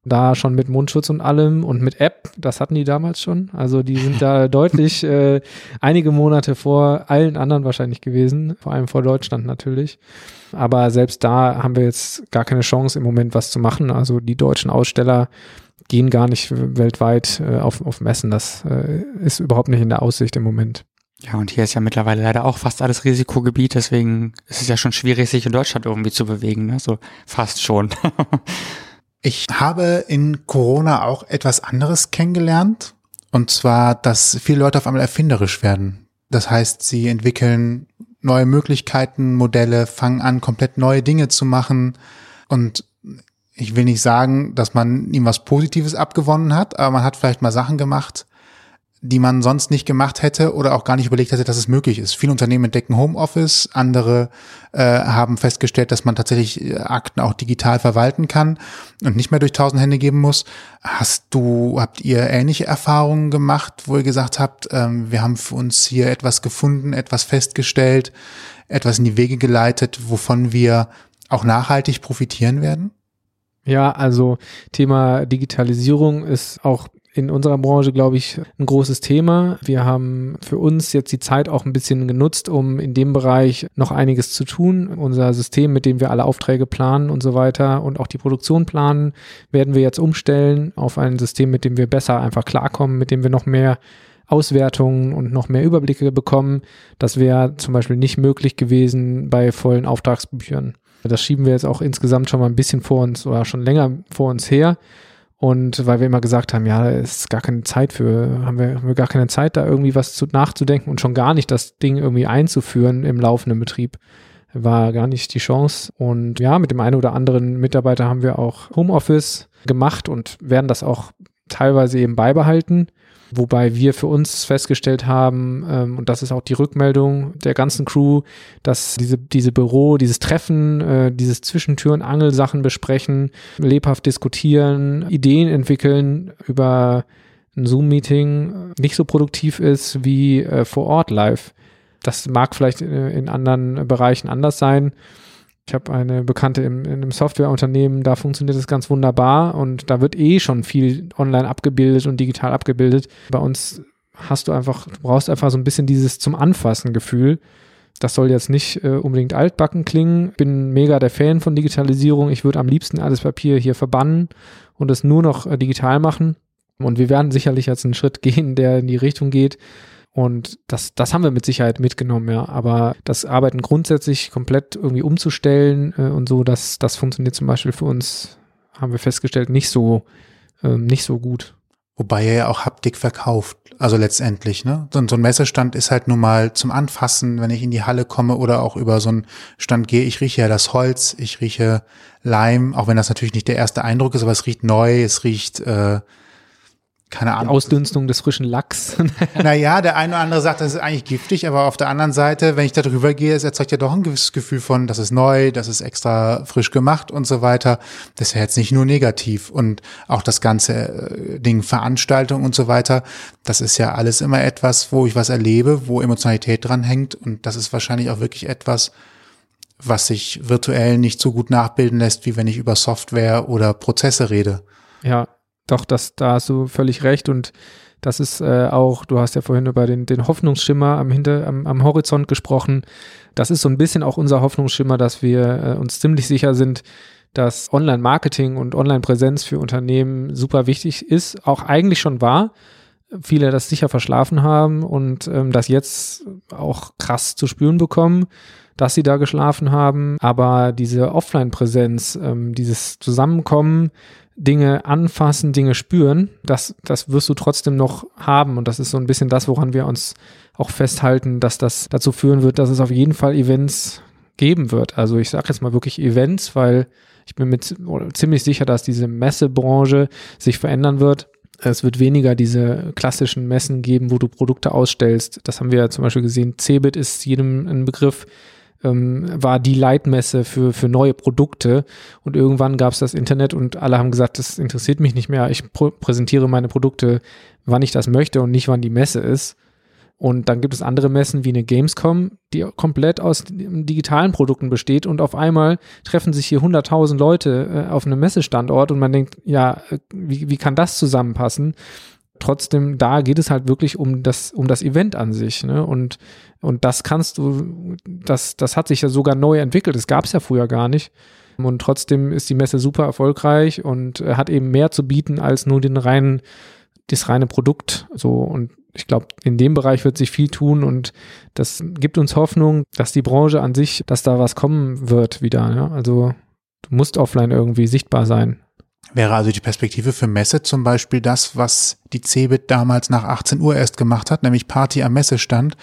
da schon mit Mundschutz und allem und mit App, das hatten die damals schon. Also die sind da deutlich äh, einige Monate vor allen anderen wahrscheinlich gewesen, vor allem vor Deutschland natürlich. Aber selbst da haben wir jetzt gar keine Chance im Moment was zu machen. Also die deutschen Aussteller gehen gar nicht weltweit äh, auf, auf Messen. Das äh, ist überhaupt nicht in der Aussicht im Moment. Ja, und hier ist ja mittlerweile leider auch fast alles Risikogebiet, deswegen ist es ja schon schwierig, sich in Deutschland irgendwie zu bewegen, ne? So fast schon. Ich habe in Corona auch etwas anderes kennengelernt. Und zwar, dass viele Leute auf einmal erfinderisch werden. Das heißt, sie entwickeln neue Möglichkeiten, Modelle, fangen an, komplett neue Dinge zu machen. Und ich will nicht sagen, dass man ihm was Positives abgewonnen hat, aber man hat vielleicht mal Sachen gemacht, die man sonst nicht gemacht hätte oder auch gar nicht überlegt hätte, dass es möglich ist. Viele Unternehmen entdecken Homeoffice, andere äh, haben festgestellt, dass man tatsächlich äh, Akten auch digital verwalten kann und nicht mehr durch tausend Hände geben muss. Hast du, habt ihr ähnliche Erfahrungen gemacht, wo ihr gesagt habt, ähm, wir haben für uns hier etwas gefunden, etwas festgestellt, etwas in die Wege geleitet, wovon wir auch nachhaltig profitieren werden? Ja, also Thema Digitalisierung ist auch in unserer Branche, glaube ich, ein großes Thema. Wir haben für uns jetzt die Zeit auch ein bisschen genutzt, um in dem Bereich noch einiges zu tun. Unser System, mit dem wir alle Aufträge planen und so weiter und auch die Produktion planen, werden wir jetzt umstellen auf ein System, mit dem wir besser einfach klarkommen, mit dem wir noch mehr Auswertungen und noch mehr Überblicke bekommen. Das wäre zum Beispiel nicht möglich gewesen bei vollen Auftragsbüchern. Das schieben wir jetzt auch insgesamt schon mal ein bisschen vor uns oder schon länger vor uns her. Und weil wir immer gesagt haben, ja, es ist gar keine Zeit für, haben wir, haben wir gar keine Zeit, da irgendwie was zu, nachzudenken und schon gar nicht das Ding irgendwie einzuführen im laufenden Betrieb. War gar nicht die Chance. Und ja, mit dem einen oder anderen Mitarbeiter haben wir auch Homeoffice gemacht und werden das auch teilweise eben beibehalten. Wobei wir für uns festgestellt haben, ähm, und das ist auch die Rückmeldung der ganzen Crew, dass diese, diese Büro, dieses Treffen, äh, dieses Zwischentüren, Angelsachen besprechen, lebhaft diskutieren, Ideen entwickeln über ein Zoom-Meeting nicht so produktiv ist wie äh, vor Ort live. Das mag vielleicht äh, in anderen Bereichen anders sein. Ich habe eine Bekannte im, in einem Softwareunternehmen, da funktioniert das ganz wunderbar und da wird eh schon viel online abgebildet und digital abgebildet. Bei uns hast du einfach, du brauchst einfach so ein bisschen dieses zum Anfassen Gefühl. Das soll jetzt nicht äh, unbedingt altbacken klingen. Bin mega der Fan von Digitalisierung. Ich würde am liebsten alles Papier hier verbannen und es nur noch äh, digital machen. Und wir werden sicherlich jetzt einen Schritt gehen, der in die Richtung geht, und das, das haben wir mit Sicherheit mitgenommen, ja. Aber das Arbeiten grundsätzlich komplett irgendwie umzustellen äh, und so, das, das funktioniert zum Beispiel für uns, haben wir festgestellt, nicht so, ähm, nicht so gut. Wobei er ja auch Haptik verkauft, also letztendlich, ne? So, so ein Messestand ist halt nun mal zum Anfassen, wenn ich in die Halle komme oder auch über so einen Stand gehe. Ich rieche ja das Holz, ich rieche Leim, auch wenn das natürlich nicht der erste Eindruck ist, aber es riecht neu, es riecht äh, keine Die Ahnung. Ausdünstung des frischen Lachs. Naja, der eine oder andere sagt, das ist eigentlich giftig, aber auf der anderen Seite, wenn ich da drüber gehe, es erzeugt ja doch ein gewisses Gefühl von, das ist neu, das ist extra frisch gemacht und so weiter. Das ist ja jetzt nicht nur negativ. Und auch das ganze äh, Ding Veranstaltung und so weiter, das ist ja alles immer etwas, wo ich was erlebe, wo Emotionalität dran hängt. Und das ist wahrscheinlich auch wirklich etwas, was sich virtuell nicht so gut nachbilden lässt, wie wenn ich über Software oder Prozesse rede. Ja, doch, das, da hast du völlig recht und das ist äh, auch, du hast ja vorhin über den, den Hoffnungsschimmer am, Hinter, am, am Horizont gesprochen. Das ist so ein bisschen auch unser Hoffnungsschimmer, dass wir äh, uns ziemlich sicher sind, dass Online-Marketing und Online-Präsenz für Unternehmen super wichtig ist, auch eigentlich schon war. Viele das sicher verschlafen haben und ähm, das jetzt auch krass zu spüren bekommen, dass sie da geschlafen haben. Aber diese Offline-Präsenz, ähm, dieses Zusammenkommen, Dinge anfassen, Dinge spüren, das, das wirst du trotzdem noch haben. Und das ist so ein bisschen das, woran wir uns auch festhalten, dass das dazu führen wird, dass es auf jeden Fall Events geben wird. Also ich sage jetzt mal wirklich Events, weil ich bin mir ziemlich sicher, dass diese Messebranche sich verändern wird. Es wird weniger diese klassischen Messen geben, wo du Produkte ausstellst. Das haben wir ja zum Beispiel gesehen. Cebit ist jedem ein Begriff ähm, war die Leitmesse für, für neue Produkte. Und irgendwann gab es das Internet und alle haben gesagt, das interessiert mich nicht mehr. Ich pr präsentiere meine Produkte, wann ich das möchte und nicht, wann die Messe ist. Und dann gibt es andere Messen wie eine Gamescom, die komplett aus digitalen Produkten besteht und auf einmal treffen sich hier 100.000 Leute äh, auf einem Messestandort und man denkt, ja, äh, wie, wie kann das zusammenpassen? Trotzdem, da geht es halt wirklich um das, um das Event an sich. Ne? Und, und das kannst du, das, das hat sich ja sogar neu entwickelt. Das gab es ja früher gar nicht. Und trotzdem ist die Messe super erfolgreich und hat eben mehr zu bieten als nur den reinen, das reine Produkt. So und ich glaube, in dem Bereich wird sich viel tun und das gibt uns Hoffnung, dass die Branche an sich, dass da was kommen wird wieder. Ja? Also du musst offline irgendwie sichtbar sein. Wäre also die Perspektive für Messe zum Beispiel das, was die Cebit damals nach 18 Uhr erst gemacht hat, nämlich Party am Messestand,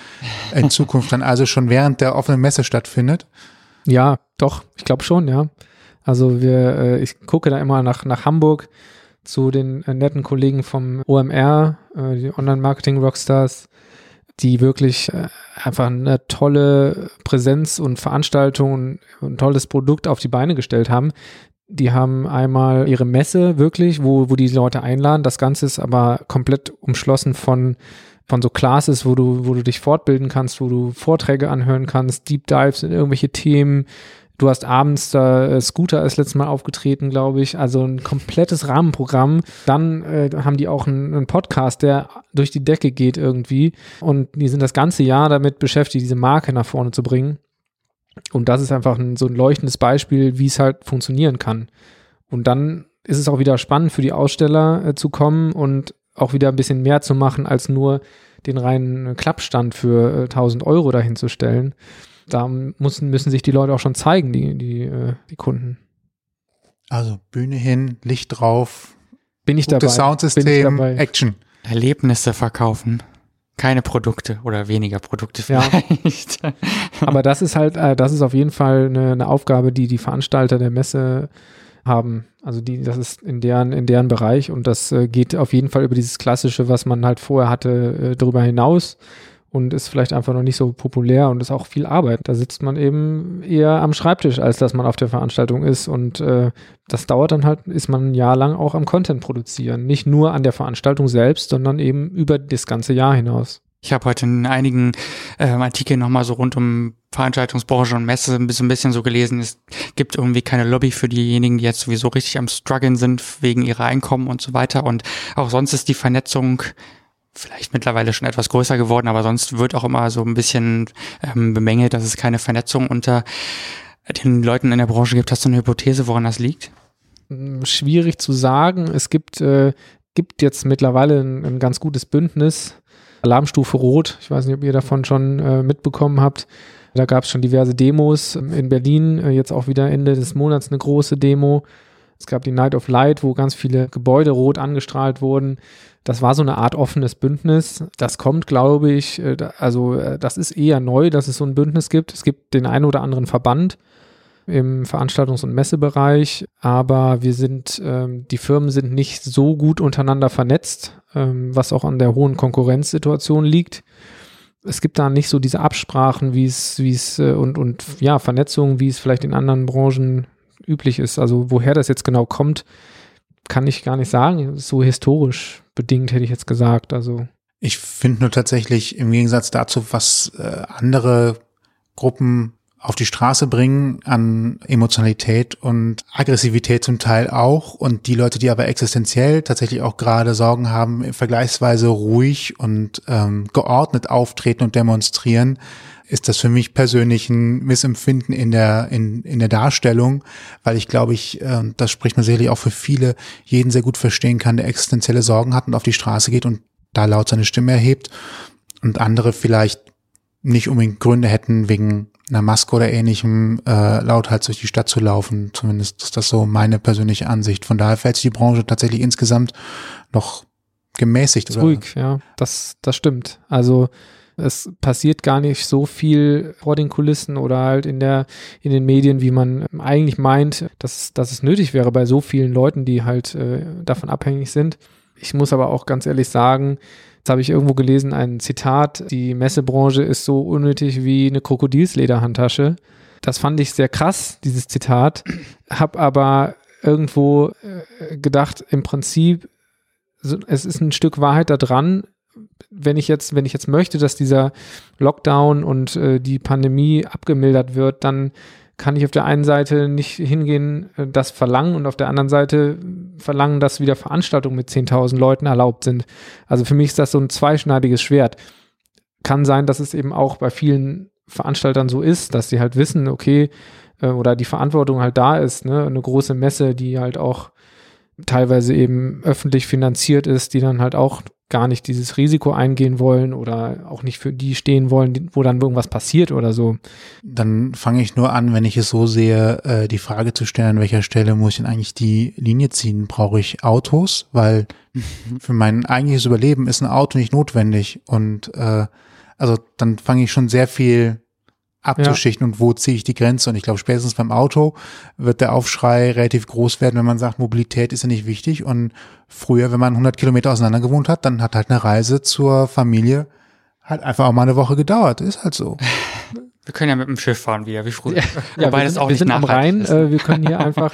in Zukunft dann also schon während der offenen Messe stattfindet? Ja, doch, ich glaube schon, ja. Also wir, äh, ich gucke da immer nach, nach Hamburg zu den äh, netten Kollegen vom OMR, äh, die Online-Marketing-Rockstars, die wirklich äh, einfach eine tolle Präsenz und Veranstaltung und ein tolles Produkt auf die Beine gestellt haben. Die haben einmal ihre Messe wirklich, wo, wo die Leute einladen. Das Ganze ist aber komplett umschlossen von, von so Classes, wo du, wo du dich fortbilden kannst, wo du Vorträge anhören kannst, Deep Dives in irgendwelche Themen. Du hast abends da, äh, Scooter ist letztes Mal aufgetreten, glaube ich. Also ein komplettes Rahmenprogramm. Dann äh, haben die auch einen, einen Podcast, der durch die Decke geht irgendwie. Und die sind das ganze Jahr damit beschäftigt, diese Marke nach vorne zu bringen. Und das ist einfach ein, so ein leuchtendes Beispiel, wie es halt funktionieren kann. Und dann ist es auch wieder spannend für die Aussteller äh, zu kommen und auch wieder ein bisschen mehr zu machen, als nur den reinen Klappstand für äh, 1000 Euro dahinzustellen. Da müssen, müssen sich die Leute auch schon zeigen, die, die, äh, die Kunden. Also Bühne hin, Licht drauf, bin ich dabei. Soundsystem, bin ich dabei. Action. Erlebnisse verkaufen. Keine Produkte oder weniger Produkte vielleicht. Ja. Aber das ist halt, äh, das ist auf jeden Fall eine, eine, Aufgabe, die die Veranstalter der Messe haben. Also die, das ist in deren, in deren Bereich und das äh, geht auf jeden Fall über dieses Klassische, was man halt vorher hatte, äh, darüber hinaus und ist vielleicht einfach noch nicht so populär und ist auch viel Arbeit. Da sitzt man eben eher am Schreibtisch, als dass man auf der Veranstaltung ist und äh, das dauert dann halt, ist man ein Jahr lang auch am Content produzieren. Nicht nur an der Veranstaltung selbst, sondern eben über das ganze Jahr hinaus. Ich habe heute in einigen äh, Artikeln nochmal so rund um Veranstaltungsbranche und Messe ein bisschen, ein bisschen so gelesen, es gibt irgendwie keine Lobby für diejenigen, die jetzt sowieso richtig am struggeln sind wegen ihrer Einkommen und so weiter. Und auch sonst ist die Vernetzung vielleicht mittlerweile schon etwas größer geworden, aber sonst wird auch immer so ein bisschen ähm, bemängelt, dass es keine Vernetzung unter den Leuten in der Branche gibt. Hast du eine Hypothese, woran das liegt? Hm, schwierig zu sagen. Es gibt, äh, gibt jetzt mittlerweile ein, ein ganz gutes Bündnis. Alarmstufe Rot. Ich weiß nicht, ob ihr davon schon äh, mitbekommen habt. Da gab es schon diverse Demos in Berlin. Äh, jetzt auch wieder Ende des Monats eine große Demo Es gab die Night of Light, wo ganz viele Gebäude rot angestrahlt wurden. Das war so eine Art offenes Bündnis. Das kommt, glaube ich, äh, also äh, das ist eher neu, dass es so ein Bündnis gibt. Es gibt den einen oder anderen Verband im Veranstaltungs- und Messebereich, aber wir sind, ähm, die Firmen sind nicht so gut untereinander vernetzt, ähm, was auch an der hohen Konkurrenzsituation liegt. Es gibt da nicht so diese Absprachen, wie es, wie es äh, und, und ja, Vernetzung, wie es vielleicht in anderen Branchen üblich ist. Also woher das jetzt genau kommt, kann ich gar nicht sagen. So historisch bedingt hätte ich jetzt gesagt. Also ich finde nur tatsächlich im Gegensatz dazu, was äh, andere Gruppen auf die Straße bringen an Emotionalität und Aggressivität zum Teil auch und die Leute, die aber existenziell tatsächlich auch gerade Sorgen haben, vergleichsweise ruhig und ähm, geordnet auftreten und demonstrieren, ist das für mich persönlich ein Missempfinden in der, in, in der Darstellung, weil ich glaube ich, äh, das spricht man sicherlich auch für viele, jeden sehr gut verstehen kann, der existenzielle Sorgen hat und auf die Straße geht und da laut seine Stimme erhebt und andere vielleicht nicht unbedingt Gründe hätten, wegen einer Maske oder ähnlichem äh, lauthals durch die Stadt zu laufen. Zumindest ist das so meine persönliche Ansicht. Von daher fällt sich die Branche tatsächlich insgesamt noch gemäßigt. Ruhig, ja, das, das stimmt. Also es passiert gar nicht so viel vor den Kulissen oder halt in der, in den Medien, wie man eigentlich meint, dass, dass es nötig wäre bei so vielen Leuten, die halt äh, davon abhängig sind. Ich muss aber auch ganz ehrlich sagen, Jetzt habe ich irgendwo gelesen, ein Zitat, die Messebranche ist so unnötig wie eine Krokodilslederhandtasche. Das fand ich sehr krass, dieses Zitat. Hab aber irgendwo äh, gedacht, im Prinzip, es ist ein Stück Wahrheit da dran, wenn ich jetzt, wenn ich jetzt möchte, dass dieser Lockdown und äh, die Pandemie abgemildert wird, dann kann ich auf der einen Seite nicht hingehen, äh, das verlangen und auf der anderen Seite verlangen, dass wieder Veranstaltungen mit 10.000 Leuten erlaubt sind. Also für mich ist das so ein zweischneidiges Schwert. Kann sein, dass es eben auch bei vielen Veranstaltern so ist, dass sie halt wissen, okay, äh, oder die Verantwortung halt da ist, ne, eine große Messe, die halt auch teilweise eben öffentlich finanziert ist, die dann halt auch gar nicht dieses Risiko eingehen wollen oder auch nicht für die stehen wollen, wo dann irgendwas passiert oder so. Dann fange ich nur an, wenn ich es so sehe, äh, die Frage zu stellen, an welcher Stelle muss ich denn eigentlich die Linie ziehen? Brauche ich Autos? Weil für mein eigentliches Überleben ist ein Auto nicht notwendig. Und äh, also dann fange ich schon sehr viel abzuschichten ja. und wo ziehe ich die Grenze. Und ich glaube, spätestens beim Auto wird der Aufschrei relativ groß werden, wenn man sagt, Mobilität ist ja nicht wichtig. Und früher, wenn man 100 Kilometer auseinander gewohnt hat, dann hat halt eine Reise zur Familie halt einfach auch mal eine Woche gedauert. Ist halt so. Wir können ja mit dem Schiff fahren, wie, wie früher. Ja, ja wir, sind, auch wir sind am Rhein, äh, wir können hier einfach.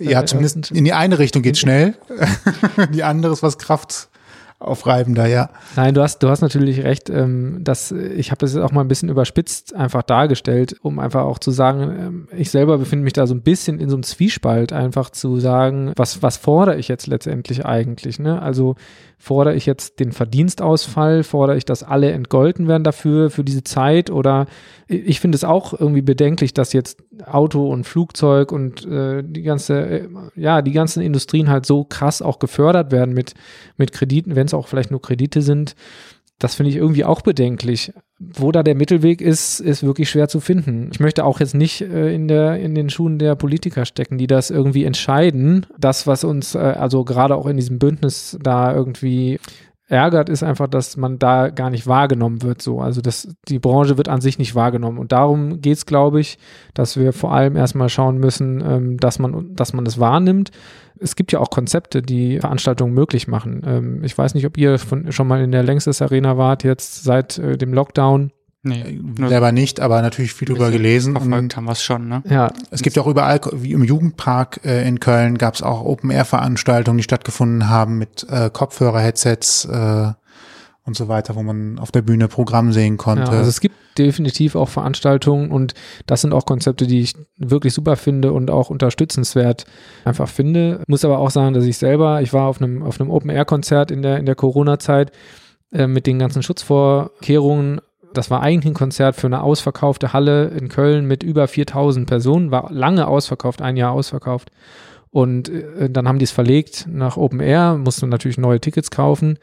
ja, äh, zumindest in die eine Richtung geht schnell. die andere ist was Kraft aufreibender, ja. Nein, du hast, du hast natürlich recht, ähm, dass ich habe das jetzt auch mal ein bisschen überspitzt einfach dargestellt, um einfach auch zu sagen, ähm, ich selber befinde mich da so ein bisschen in so einem Zwiespalt, einfach zu sagen, was, was fordere ich jetzt letztendlich eigentlich, ne? Also Fordere ich jetzt den Verdienstausfall? Fordere ich, dass alle entgolten werden dafür, für diese Zeit? Oder ich finde es auch irgendwie bedenklich, dass jetzt Auto und Flugzeug und äh, die ganze, äh, ja, die ganzen Industrien halt so krass auch gefördert werden mit, mit Krediten, wenn es auch vielleicht nur Kredite sind. Das finde ich irgendwie auch bedenklich. Wo da der Mittelweg ist, ist wirklich schwer zu finden. Ich möchte auch jetzt nicht äh, in, der, in den Schuhen der Politiker stecken, die das irgendwie entscheiden. Das, was uns äh, also gerade auch in diesem Bündnis da irgendwie ärgert, ist einfach, dass man da gar nicht wahrgenommen wird. So. Also das, die Branche wird an sich nicht wahrgenommen. Und darum geht es, glaube ich, dass wir vor allem erstmal schauen müssen, ähm, dass man, dass man das wahrnimmt. Es gibt ja auch Konzepte, die Veranstaltungen möglich machen. Ähm, ich weiß nicht, ob ihr von, schon mal in der Längstes Arena wart, jetzt seit äh, dem Lockdown. Nee, selber nicht, aber natürlich viel drüber gelesen. Verfolgt haben wir es schon, ne? Ja. Es gibt ja auch überall, wie im Jugendpark äh, in Köln, gab es auch Open-Air-Veranstaltungen, die stattgefunden haben mit äh, Kopfhörer-Headsets äh, und so weiter, wo man auf der Bühne Programm sehen konnte. Ja, also es gibt definitiv auch Veranstaltungen und das sind auch Konzepte, die ich wirklich super finde und auch unterstützenswert einfach finde. Muss aber auch sagen, dass ich selber, ich war auf einem, auf einem Open-Air-Konzert in der, in der Corona-Zeit, äh, mit den ganzen Schutzvorkehrungen das war eigentlich ein Konzert für eine ausverkaufte Halle in Köln mit über 4000 Personen, war lange ausverkauft, ein Jahr ausverkauft. Und äh, dann haben die es verlegt nach Open Air, mussten natürlich neue Tickets kaufen.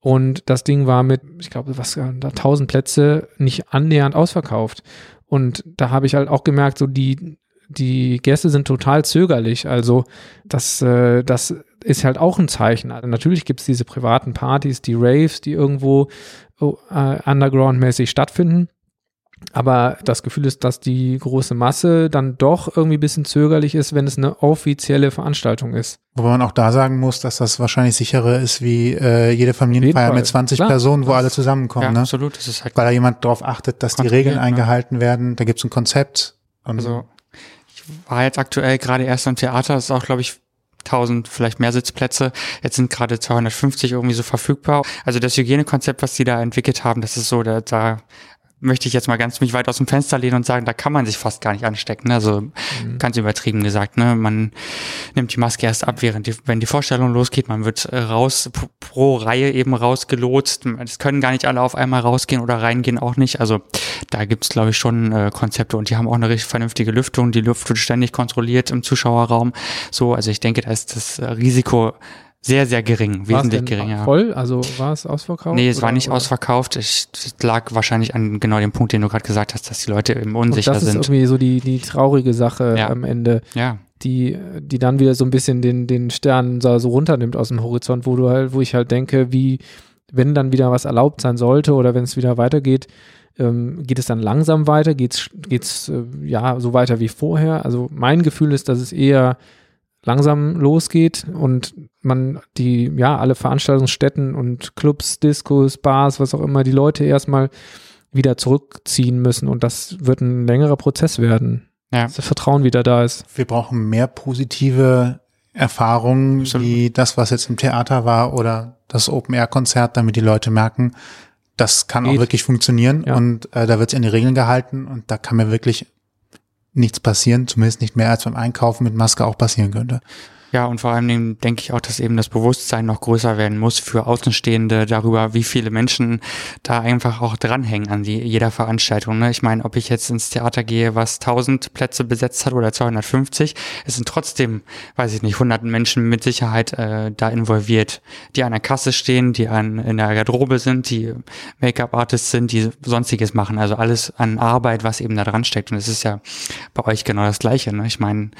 Und das Ding war mit, ich glaube, was, da 1000 Plätze nicht annähernd ausverkauft. Und da habe ich halt auch gemerkt, so die, die Gäste sind total zögerlich. Also das, äh, das ist halt auch ein Zeichen. Also natürlich gibt es diese privaten Partys, die Raves, die irgendwo äh, underground-mäßig stattfinden. Aber das Gefühl ist, dass die große Masse dann doch irgendwie ein bisschen zögerlich ist, wenn es eine offizielle Veranstaltung ist. Wobei man auch da sagen muss, dass das wahrscheinlich sicherer ist wie äh, jede Familienfeier mit 20 Klar. Personen, wo alle zusammenkommen. Ja, ne? absolut. Das ist halt Weil da jemand darauf achtet, dass die Regeln ne? eingehalten ne? werden. Da gibt es ein Konzept. also ich war jetzt aktuell gerade erst am Theater. Das ist auch, glaube ich, 1000, vielleicht mehr Sitzplätze. Jetzt sind gerade 250 irgendwie so verfügbar. Also das Hygienekonzept, was die da entwickelt haben, das ist so, da, da möchte ich jetzt mal ganz mich weit aus dem Fenster lehnen und sagen, da kann man sich fast gar nicht anstecken. Ne? Also mhm. ganz übertrieben gesagt, ne? Man nimmt die Maske erst ab, während die, wenn die Vorstellung losgeht, man wird äh, raus pro Reihe eben rausgelotst. Es können gar nicht alle auf einmal rausgehen oder reingehen auch nicht. Also da gibt's glaube ich, schon äh, Konzepte und die haben auch eine richtig vernünftige Lüftung. Die Luft wird ständig kontrolliert im Zuschauerraum. So, also ich denke, da ist das Risiko sehr, sehr gering, wesentlich geringer. Voll? Also war es ausverkauft? Nee, es oder, war nicht oder? ausverkauft. Es lag wahrscheinlich an genau dem Punkt, den du gerade gesagt hast, dass die Leute eben unsicher sind. Das ist irgendwie so die, die traurige Sache ja. am Ende. Ja. Die, die dann wieder so ein bisschen den, den Stern so, so runternimmt aus dem Horizont, wo du halt, wo ich halt denke, wie, wenn dann wieder was erlaubt sein sollte oder wenn es wieder weitergeht, ähm, geht es dann langsam weiter? Geht es äh, ja so weiter wie vorher? Also mein Gefühl ist, dass es eher langsam losgeht und man die, ja, alle Veranstaltungsstätten und Clubs, Diskos, Bars, was auch immer, die Leute erstmal wieder zurückziehen müssen und das wird ein längerer Prozess werden. Ja. Dass das Vertrauen wieder da ist. Wir brauchen mehr positive Erfahrungen, Absolut. wie das, was jetzt im Theater war oder das Open-Air-Konzert, damit die Leute merken, das kann Geht. auch wirklich funktionieren ja. und äh, da wird es in die Regeln gehalten und da kann mir wirklich nichts passieren, zumindest nicht mehr als beim Einkaufen mit Maske auch passieren könnte. Ja, und vor allem denke ich auch, dass eben das Bewusstsein noch größer werden muss für Außenstehende darüber, wie viele Menschen da einfach auch dranhängen an die, jeder Veranstaltung. Ne? Ich meine, ob ich jetzt ins Theater gehe, was 1000 Plätze besetzt hat oder 250, es sind trotzdem, weiß ich nicht, hunderten Menschen mit Sicherheit äh, da involviert, die an der Kasse stehen, die an, in der Garderobe sind, die Make-up-Artists sind, die sonstiges machen. Also alles an Arbeit, was eben da dran steckt. Und es ist ja bei euch genau das Gleiche. Ne? Ich meine,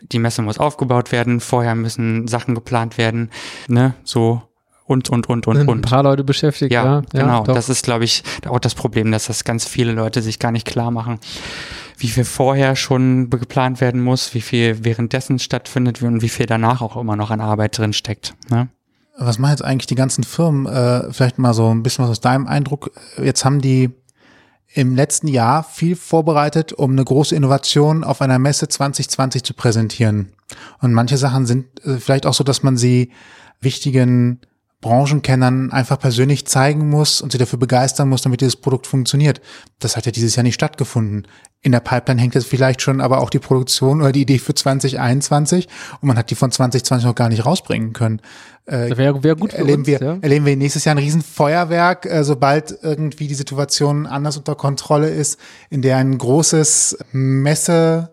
die Messe muss aufgebaut werden, vorher müssen Sachen geplant werden, ne, so und, und, und, und, und. Ein paar Leute beschäftigt, ja. Ja, genau. Ja, das ist, glaube ich, auch das Problem, dass das ganz viele Leute sich gar nicht klar machen, wie viel vorher schon geplant werden muss, wie viel währenddessen stattfindet und wie viel danach auch immer noch an Arbeit drin steckt. Ne? Was machen jetzt eigentlich die ganzen Firmen? Äh, vielleicht mal so ein bisschen was aus deinem Eindruck. Jetzt haben die im letzten Jahr viel vorbereitet, um eine große Innovation auf einer Messe 2020 zu präsentieren. Und manche Sachen sind äh, vielleicht auch so, dass man sie wichtigen Branchenkennern einfach persönlich zeigen muss und sie dafür begeistern muss, damit dieses Produkt funktioniert. Das hat ja dieses Jahr nicht stattgefunden. In der Pipeline hängt jetzt vielleicht schon aber auch die Produktion oder die Idee für 2021 und man hat die von 2020 noch gar nicht rausbringen können. Äh, wäre wär gut erleben uns, wir, ja. Erleben wir nächstes Jahr ein Riesenfeuerwerk, äh, sobald irgendwie die Situation anders unter Kontrolle ist, in der ein großes Messe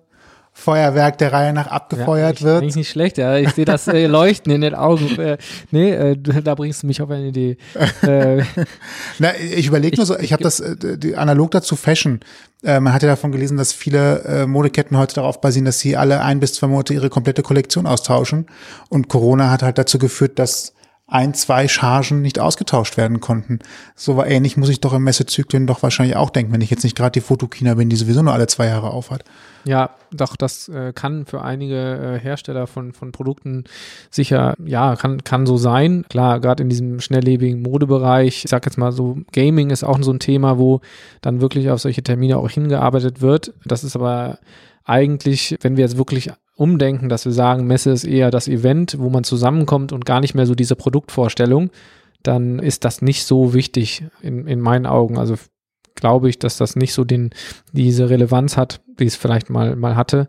Feuerwerk der Reihe nach abgefeuert ja, wird. Nicht, nicht schlecht, ja. Ich sehe das äh, Leuchten in den Augen. Äh, nee, äh, da bringst du mich auf eine Idee. Äh, Na, ich überlege nur so, ich, ich habe das äh, die, analog dazu Fashion. Äh, man hat ja davon gelesen, dass viele äh, Modeketten heute darauf basieren, dass sie alle ein bis zwei Monate ihre komplette Kollektion austauschen. Und Corona hat halt dazu geführt, dass ein, zwei Chargen nicht ausgetauscht werden konnten. So war ähnlich muss ich doch im Messezyklen doch wahrscheinlich auch denken, wenn ich jetzt nicht gerade die Fotokina bin, die sowieso nur alle zwei Jahre aufhat. Ja, doch, das äh, kann für einige äh, Hersteller von, von Produkten sicher, ja, kann, kann so sein. Klar, gerade in diesem schnelllebigen Modebereich, ich sag jetzt mal so, Gaming ist auch so ein Thema, wo dann wirklich auf solche Termine auch hingearbeitet wird. Das ist aber eigentlich, wenn wir jetzt wirklich umdenken, dass wir sagen, Messe ist eher das Event, wo man zusammenkommt und gar nicht mehr so diese Produktvorstellung, dann ist das nicht so wichtig in, in meinen Augen. Also glaube ich, dass das nicht so den, diese Relevanz hat, wie es vielleicht mal, mal hatte.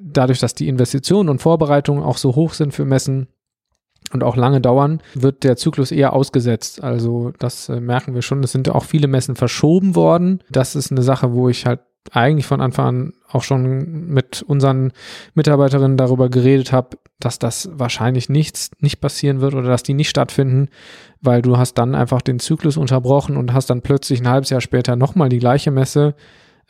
Dadurch, dass die Investitionen und Vorbereitungen auch so hoch sind für Messen und auch lange dauern, wird der Zyklus eher ausgesetzt. Also das äh, merken wir schon. Es sind auch viele Messen verschoben worden. Das ist eine Sache, wo ich halt eigentlich von Anfang an auch schon mit unseren Mitarbeiterinnen darüber geredet habe, dass das wahrscheinlich nichts nicht passieren wird oder dass die nicht stattfinden, weil du hast dann einfach den Zyklus unterbrochen und hast dann plötzlich ein halbes Jahr später nochmal die gleiche Messe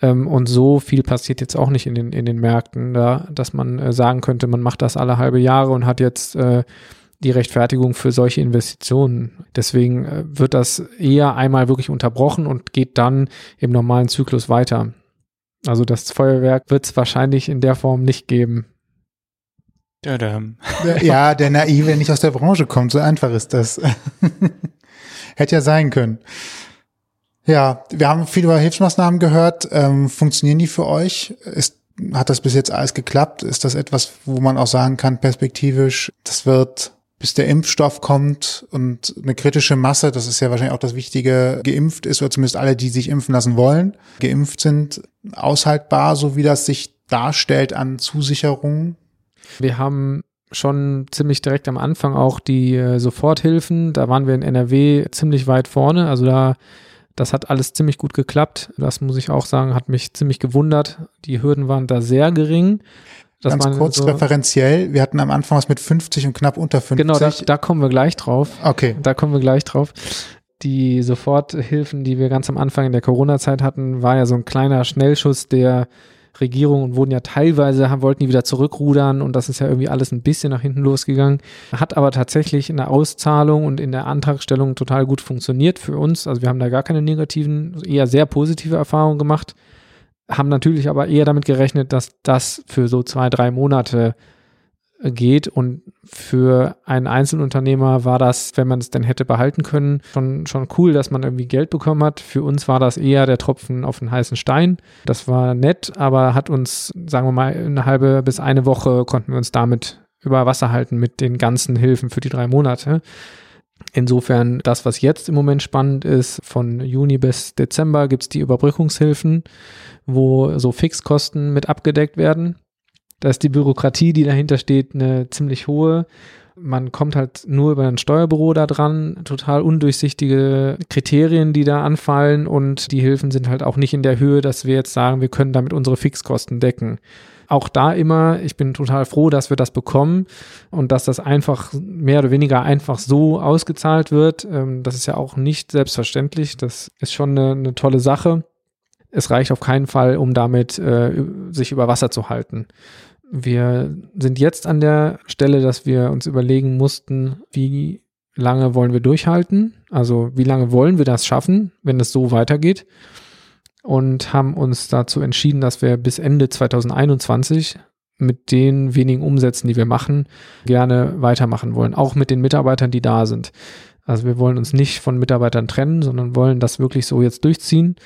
Ähm, und so viel passiert jetzt auch nicht in den, in den Märkten, da, dass man äh, sagen könnte, man macht das alle halbe Jahre und hat jetzt äh, die Rechtfertigung für solche Investitionen. Deswegen äh, wird das eher einmal wirklich unterbrochen und geht dann im normalen Zyklus weiter. Also das Feuerwerk wird es wahrscheinlich in der Form nicht geben. Ja, der Naive nicht aus der Branche kommt, so einfach ist das. Hätte ja sein können. Ja, wir haben viel über Hilfsmaßnahmen gehört. Ähm, funktionieren die für euch? Ist, hat das bis jetzt alles geklappt? Ist das etwas, wo man auch sagen kann, perspektivisch, das wird, bis der Impfstoff kommt und eine kritische Masse, das ist ja wahrscheinlich auch das Wichtige, geimpft ist, oder zumindest alle, die sich impfen lassen wollen, geimpft sind, aushaltbar, so wie das sich darstellt an Zusicherungen? Wir haben schon ziemlich direkt am Anfang auch die äh, Soforthilfen. Da waren wir in NRW ziemlich weit vorne. Also da, das hat alles ziemlich gut geklappt. Das muss ich auch sagen, hat mich ziemlich gewundert. Die Hürden waren da sehr gering. Das Ganz kurz so, referenziell, wir hatten am Anfang was mit 50 und knapp unter 50. Genau, da, da kommen wir gleich drauf. Okay. Da kommen wir gleich drauf. Die Soforthilfen, die wir ganz am Anfang in der Corona-Zeit hatten, war ja so ein kleiner Schnellschuss, der Regierung und wurden ja teilweise, haben, wollten die wieder zurückrudern und das ist ja irgendwie alles ein bisschen nach hinten losgegangen. Hat aber tatsächlich in der Auszahlung und in der Antragstellung total gut funktioniert für uns. Also wir haben da gar keine negativen, eher sehr positive Erfahrungen gemacht. Haben natürlich aber eher damit gerechnet, dass das für so zwei, drei Monate geht. Und für einen Einzelunternehmer war das, wenn man es denn hätte behalten können, schon, schon cool, dass man irgendwie Geld bekommen hat. Für uns war das eher der Tropfen auf den heißen Stein. Das war nett, aber hat uns, sagen wir mal, eine halbe bis eine Woche konnten wir uns damit über Wasser halten mit den ganzen Hilfen für die drei Monate. Insofern, das, was jetzt im Moment spannend ist, von Juni bis Dezember gibt es die Überbrückungshilfen, wo so Fixkosten mit abgedeckt werden. Da ist die Bürokratie, die dahinter steht, eine ziemlich hohe. Man kommt halt nur über ein Steuerbüro da dran, total undurchsichtige Kriterien, die da anfallen und die Hilfen sind halt auch nicht in der Höhe, dass wir jetzt sagen, wir können damit unsere Fixkosten decken auch da immer, ich bin total froh, dass wir das bekommen und dass das einfach mehr oder weniger einfach so ausgezahlt wird. Ähm, das ist ja auch nicht selbstverständlich. Das ist schon eine, eine tolle Sache. Es reicht auf keinen Fall, um damit äh, sich über Wasser zu halten. Wir sind jetzt an der Stelle, dass wir uns überlegen mussten, wie lange wollen wir durchhalten? Also wie lange wollen wir das schaffen, wenn es so weitergeht? Und haben uns dazu entschieden, dass wir bis Ende 2021 mit den wenigen Umsätzen, die wir machen, gerne weitermachen wollen, auch mit den Mitarbeitern, die da sind. Also wir wollen uns nicht von Mitarbeitern trennen, sondern wollen das wirklich so jetzt durchziehen.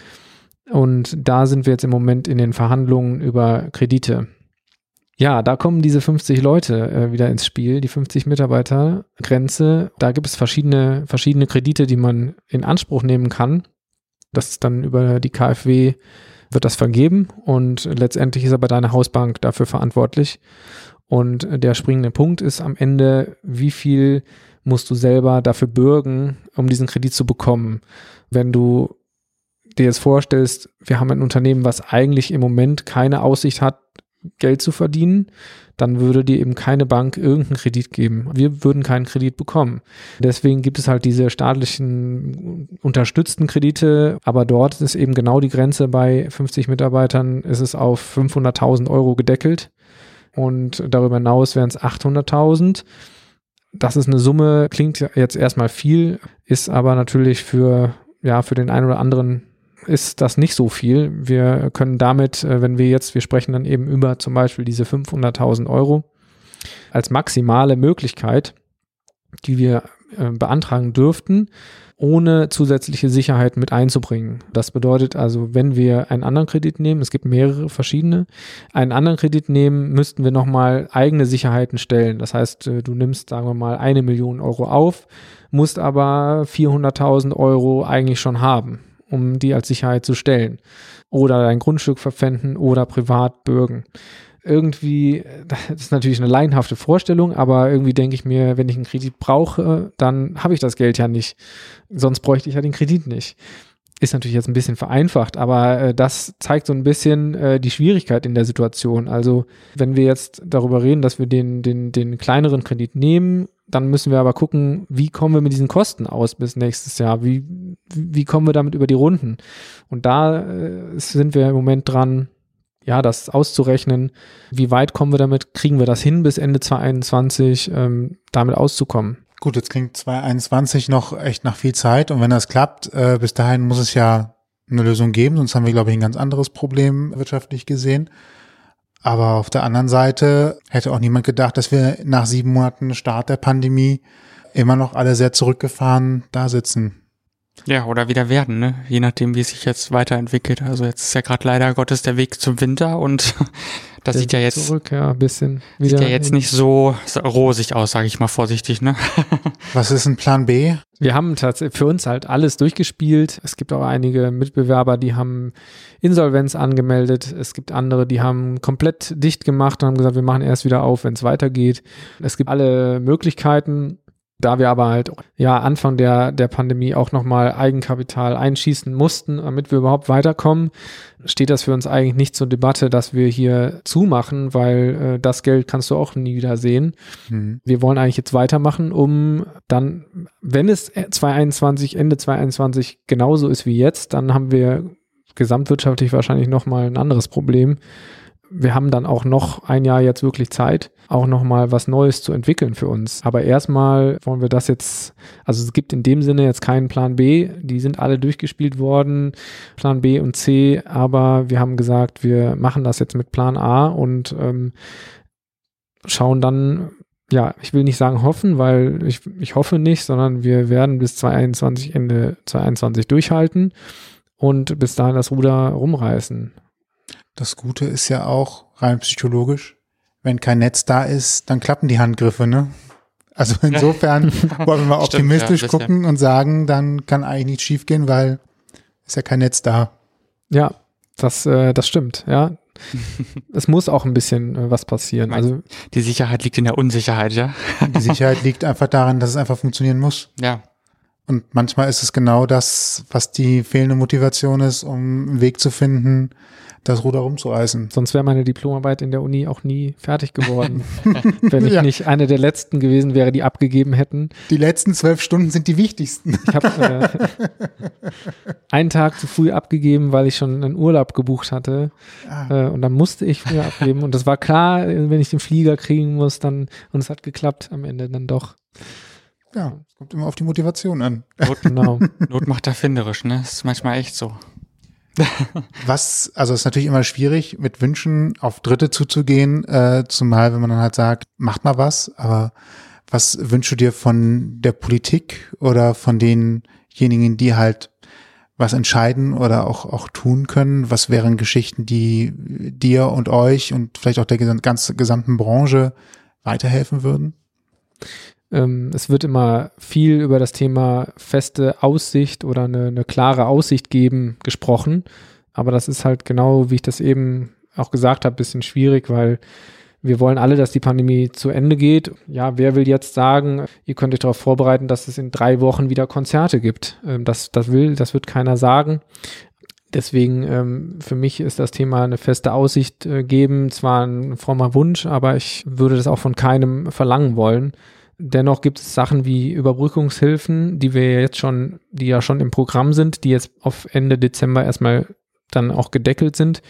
Und da sind wir jetzt im Moment in den Verhandlungen über Kredite. Ja, da kommen diese 50 Leute äh, wieder ins Spiel, die 50 Mitarbeiter Grenze. Da gibt es verschiedene, verschiedene Kredite, die man in Anspruch nehmen kann. Das ist dann über die KfW wird das vergeben und letztendlich ist aber deine Hausbank dafür verantwortlich. Und der springende Punkt ist am Ende, wie viel musst du selber dafür bürgen, um diesen Kredit zu bekommen. Wenn du dir jetzt vorstellst, wir haben ein Unternehmen, was eigentlich im Moment keine Aussicht hat, Geld zu verdienen, dann würde dir eben keine Bank irgendeinen Kredit geben. Wir würden keinen Kredit bekommen. Deswegen gibt es halt diese staatlichen unterstützten Kredite, aber dort ist eben genau die Grenze bei 50 Mitarbeitern, ist es auf 500.000 Euro gedeckelt und darüber hinaus wären es 800.000. Das ist eine Summe, klingt jetzt erstmal viel, ist aber natürlich für, ja, für den einen oder anderen ist das nicht so viel. Wir können damit, äh, wenn wir jetzt, wir sprechen dann eben über zum Beispiel diese 500.000 Euro als maximale Möglichkeit, die wir äh, beantragen dürften, ohne zusätzliche Sicherheit mit einzubringen. Das bedeutet also, wenn wir einen anderen Kredit nehmen, es gibt mehrere verschiedene, einen anderen Kredit nehmen, müssten wir nochmal eigene Sicherheiten stellen. Das heißt, äh, du nimmst, sagen wir mal, eine Million Euro auf, musst aber 400.000 Euro eigentlich schon haben um die als Sicherheit zu stellen. Oder dein Grundstück verpfänden oder privat bürgen. Irgendwie, das ist natürlich eine laienhafte Vorstellung, aber irgendwie denke ich mir, wenn ich einen Kredit brauche, dann habe ich das Geld ja nicht. Sonst bräuchte ich ja den Kredit nicht. Ist natürlich jetzt ein bisschen vereinfacht, aber äh, das zeigt so ein bisschen äh, die Schwierigkeit in der Situation. Also, wenn wir jetzt darüber reden, dass wir den, den, den kleineren Kredit nehmen, dann müssen wir aber gucken, wie kommen wir mit diesen Kosten aus bis nächstes Jahr? Wie, wie kommen wir damit über die Runden? Und da äh, sind wir im Moment dran, ja, das auszurechnen. Wie weit kommen wir damit? Kriegen wir das hin bis Ende 2021, ähm, damit auszukommen? Gut, jetzt klingt 2021 noch echt nach viel Zeit und wenn das klappt, äh, bis dahin muss es ja eine Lösung geben, sonst haben wir, glaube ich, ein ganz anderes Problem wirtschaftlich gesehen. Aber auf der anderen Seite hätte auch niemand gedacht, dass wir nach sieben Monaten Start der Pandemie immer noch alle sehr zurückgefahren da sitzen. Ja, oder wieder werden, ne? Je nachdem, wie es sich jetzt weiterentwickelt. Also jetzt ist ja gerade leider Gottes der Weg zum Winter und das Der sieht ja jetzt zurück, ja, ein bisschen sieht ja jetzt nicht so rosig aus, sage ich mal vorsichtig, ne? Was ist ein Plan B? Wir haben tatsächlich für uns halt alles durchgespielt. Es gibt auch einige Mitbewerber, die haben Insolvenz angemeldet. Es gibt andere, die haben komplett dicht gemacht und haben gesagt, wir machen erst wieder auf, wenn es weitergeht. Es gibt alle Möglichkeiten. Da wir aber halt ja Anfang der, der Pandemie auch nochmal Eigenkapital einschießen mussten, damit wir überhaupt weiterkommen, steht das für uns eigentlich nicht zur Debatte, dass wir hier zumachen, weil äh, das Geld kannst du auch nie wieder sehen. Hm. Wir wollen eigentlich jetzt weitermachen, um dann, wenn es 2021, Ende 2021 genauso ist wie jetzt, dann haben wir gesamtwirtschaftlich wahrscheinlich nochmal ein anderes Problem. Wir haben dann auch noch ein Jahr jetzt wirklich Zeit, auch nochmal was Neues zu entwickeln für uns. Aber erstmal wollen wir das jetzt, also es gibt in dem Sinne jetzt keinen Plan B. Die sind alle durchgespielt worden, Plan B und C. Aber wir haben gesagt, wir machen das jetzt mit Plan A und ähm, schauen dann, ja, ich will nicht sagen hoffen, weil ich, ich hoffe nicht, sondern wir werden bis 2021, Ende 2021 durchhalten und bis dahin das Ruder rumreißen. Das Gute ist ja auch rein psychologisch, wenn kein Netz da ist, dann klappen die Handgriffe, ne? Also insofern wollen wir mal Stimmt, optimistisch ja, das gucken und sagen, dann kann eigentlich nichts schiefgehen, weil ist ja kein Netz da. Ja, das, äh, das stimmt, ja. es muss auch ein bisschen äh, was passieren. Also Die Sicherheit liegt in der Unsicherheit, ja? Die Sicherheit liegt einfach daran, dass es einfach funktionieren muss. Ja. Und manchmal ist es genau das, was die fehlende Motivation ist, um einen Weg zu finden, das Ruder rumzureißen. sonst wäre meine Diplomarbeit in der Uni auch nie fertig geworden, wenn ich Ja. nicht eine der letzten gewesen wäre, die abgegeben hätten. Die letzten zwölf Stunden sind die wichtigsten. Ich habe äh, einen Tag zu früh abgegeben, weil ich schon einen Urlaub gebucht hatte. Ah. Äh, und dann musste ich früher abgeben. Und das war klar, wenn ich den Flieger kriegen muss, dann, und es hat geklappt am Ende dann doch. Ja, es kommt immer auf die Motivation an. Not, Genau. Not macht erfinderisch, ne? Das ist manchmal echt so. Was, also es ist natürlich immer schwierig, mit Wünschen auf Dritte zuzugehen, äh, zumal wenn man dann halt sagt, macht mal was, aber was wünschst du dir von der Politik oder von denjenigen, die halt was entscheiden oder auch, auch tun können? Was wären Geschichten, die dir und euch und vielleicht auch der gesam- ganz gesamten Branche weiterhelfen würden? Ähm, es wird immer viel über das Thema feste Aussicht oder eine, eine klare Aussicht geben gesprochen. Aber das ist halt genau, wie ich das eben auch gesagt habe, bisschen schwierig, weil wir wollen alle, dass die Pandemie zu Ende geht. Ja, wer will jetzt sagen, ihr könnt euch darauf vorbereiten, dass es in drei Wochen wieder Konzerte gibt? Ähm, das, das will, das wird keiner sagen. Deswegen ähm, für mich ist das Thema eine feste Aussicht äh, geben, zwar ein frommer Wunsch, aber ich würde das auch von keinem verlangen wollen. Dennoch gibt es Sachen wie Überbrückungshilfen, die wir jetzt schon, die ja schon im Programm sind, die jetzt auf Ende Dezember erstmal dann auch gedeckelt sind,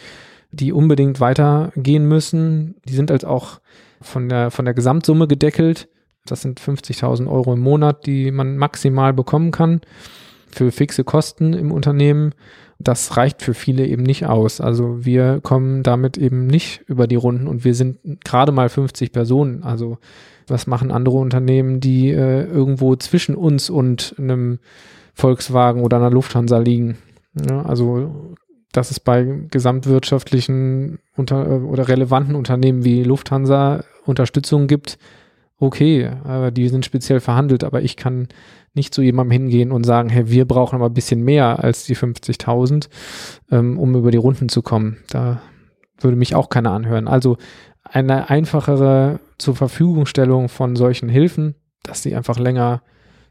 die unbedingt weitergehen müssen. Die sind als auch von der, von der Gesamtsumme gedeckelt. Das sind 50.000 Euro im Monat, die man maximal bekommen kann für fixe Kosten im Unternehmen. Das reicht für viele eben nicht aus. Also wir kommen damit eben nicht über die Runden und wir sind gerade mal 50 Personen. Also was machen andere Unternehmen, die äh, irgendwo zwischen uns und einem Volkswagen oder einer Lufthansa liegen? Ja, also dass es bei gesamtwirtschaftlichen unter, äh, oder relevanten Unternehmen wie Lufthansa Unterstützung gibt, okay, aber die sind speziell verhandelt, aber ich kann nicht zu jemandem hingehen und sagen, hey, wir brauchen aber ein bisschen mehr als die 50.000, ähm, um über die Runden zu kommen. Da würde mich auch keiner anhören. Also eine einfachere zur Verfügungstellung von solchen Hilfen, dass sie einfach länger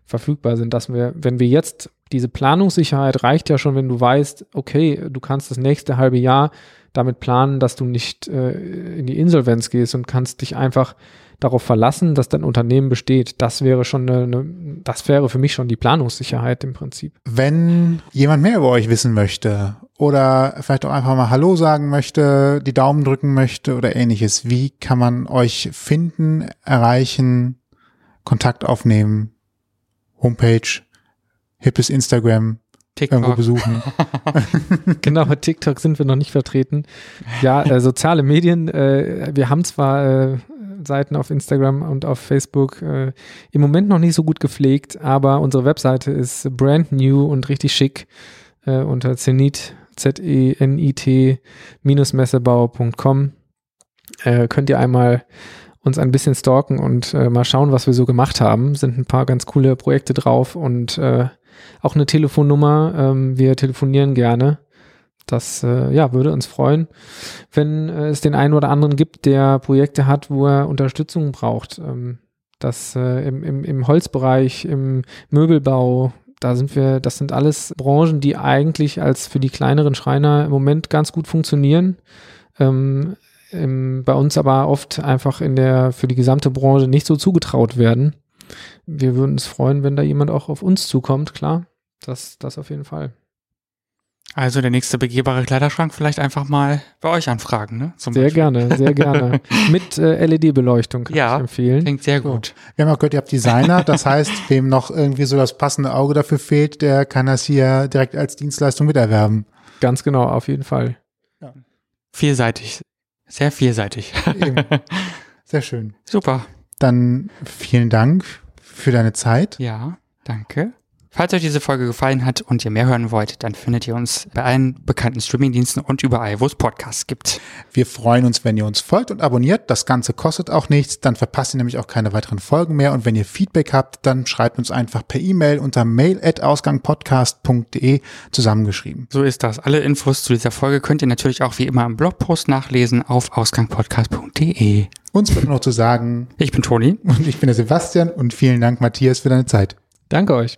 verfügbar sind, dass wir, wenn wir jetzt diese Planungssicherheit reicht ja schon, wenn du weißt, okay, du kannst das nächste halbe Jahr damit planen, dass du nicht äh, in die Insolvenz gehst und kannst dich einfach darauf verlassen, dass dein Unternehmen besteht. Das wäre schon eine, eine, das wäre für mich schon die Planungssicherheit im Prinzip. Wenn jemand mehr über euch wissen möchte oder vielleicht auch einfach mal Hallo sagen möchte, die Daumen drücken möchte oder ähnliches, wie kann man euch finden, erreichen, Kontakt aufnehmen, Homepage, hippes Instagram, TikTok. irgendwo besuchen. genau, bei TikTok sind wir noch nicht vertreten. Ja, äh, soziale Medien, äh, wir haben zwar äh, Seiten auf Instagram und auf Facebook äh, im Moment noch nicht so gut gepflegt, aber unsere Webseite ist brand new und richtig schick äh, unter zenit, Z-E-N-I-T Messebau.com äh, könnt ihr einmal uns ein bisschen stalken und äh, mal schauen, was wir so gemacht haben. Sind ein paar ganz coole Projekte drauf und äh, auch eine Telefonnummer. Ähm, wir telefonieren gerne. Das äh, ja, würde uns freuen, wenn äh, es den einen oder anderen gibt, der Projekte hat, wo er Unterstützung braucht. Ähm, das äh, im, im, im Holzbereich, im Möbelbau, da sind wir, das sind alles Branchen, die eigentlich als für die kleineren Schreiner im Moment ganz gut funktionieren. Ähm, im, bei uns aber oft einfach in der, für die gesamte Branche nicht so zugetraut werden. Wir würden uns freuen, wenn da jemand auch auf uns zukommt, klar. Das, das auf jeden Fall. Also der nächste begehbare Kleiderschrank vielleicht einfach mal bei euch anfragen, ne? Zum sehr Beispiel. gerne, sehr gerne. Mit äh, LED-Beleuchtung kann ja, ich empfehlen. Klingt sehr gut. So. Wir haben auch gehört, ihr habt Designer, das heißt, wem noch irgendwie so das passende Auge dafür fehlt, der kann das hier direkt als Dienstleistung miterwerben. Ganz genau, auf jeden Fall. Ja. Vielseitig. Sehr vielseitig. Eben. Sehr schön. Super. Dann vielen Dank für deine Zeit. Ja, danke. Falls euch diese Folge gefallen hat und ihr mehr hören wollt, dann findet ihr uns bei allen bekannten Streamingdiensten und überall, wo es Podcasts gibt. Wir freuen uns, wenn ihr uns folgt und abonniert. Das Ganze kostet auch nichts. Dann verpasst ihr nämlich auch keine weiteren Folgen mehr. Und wenn ihr Feedback habt, dann schreibt uns einfach per E-Mail unter mail.ausgangpodcast.de zusammengeschrieben. So ist das. Alle Infos zu dieser Folge könnt ihr natürlich auch wie immer im Blogpost nachlesen auf ausgangpodcast.de. Uns wird noch zu sagen. Ich bin Toni. Und ich bin der Sebastian. Und vielen Dank, Matthias, für deine Zeit. Danke euch.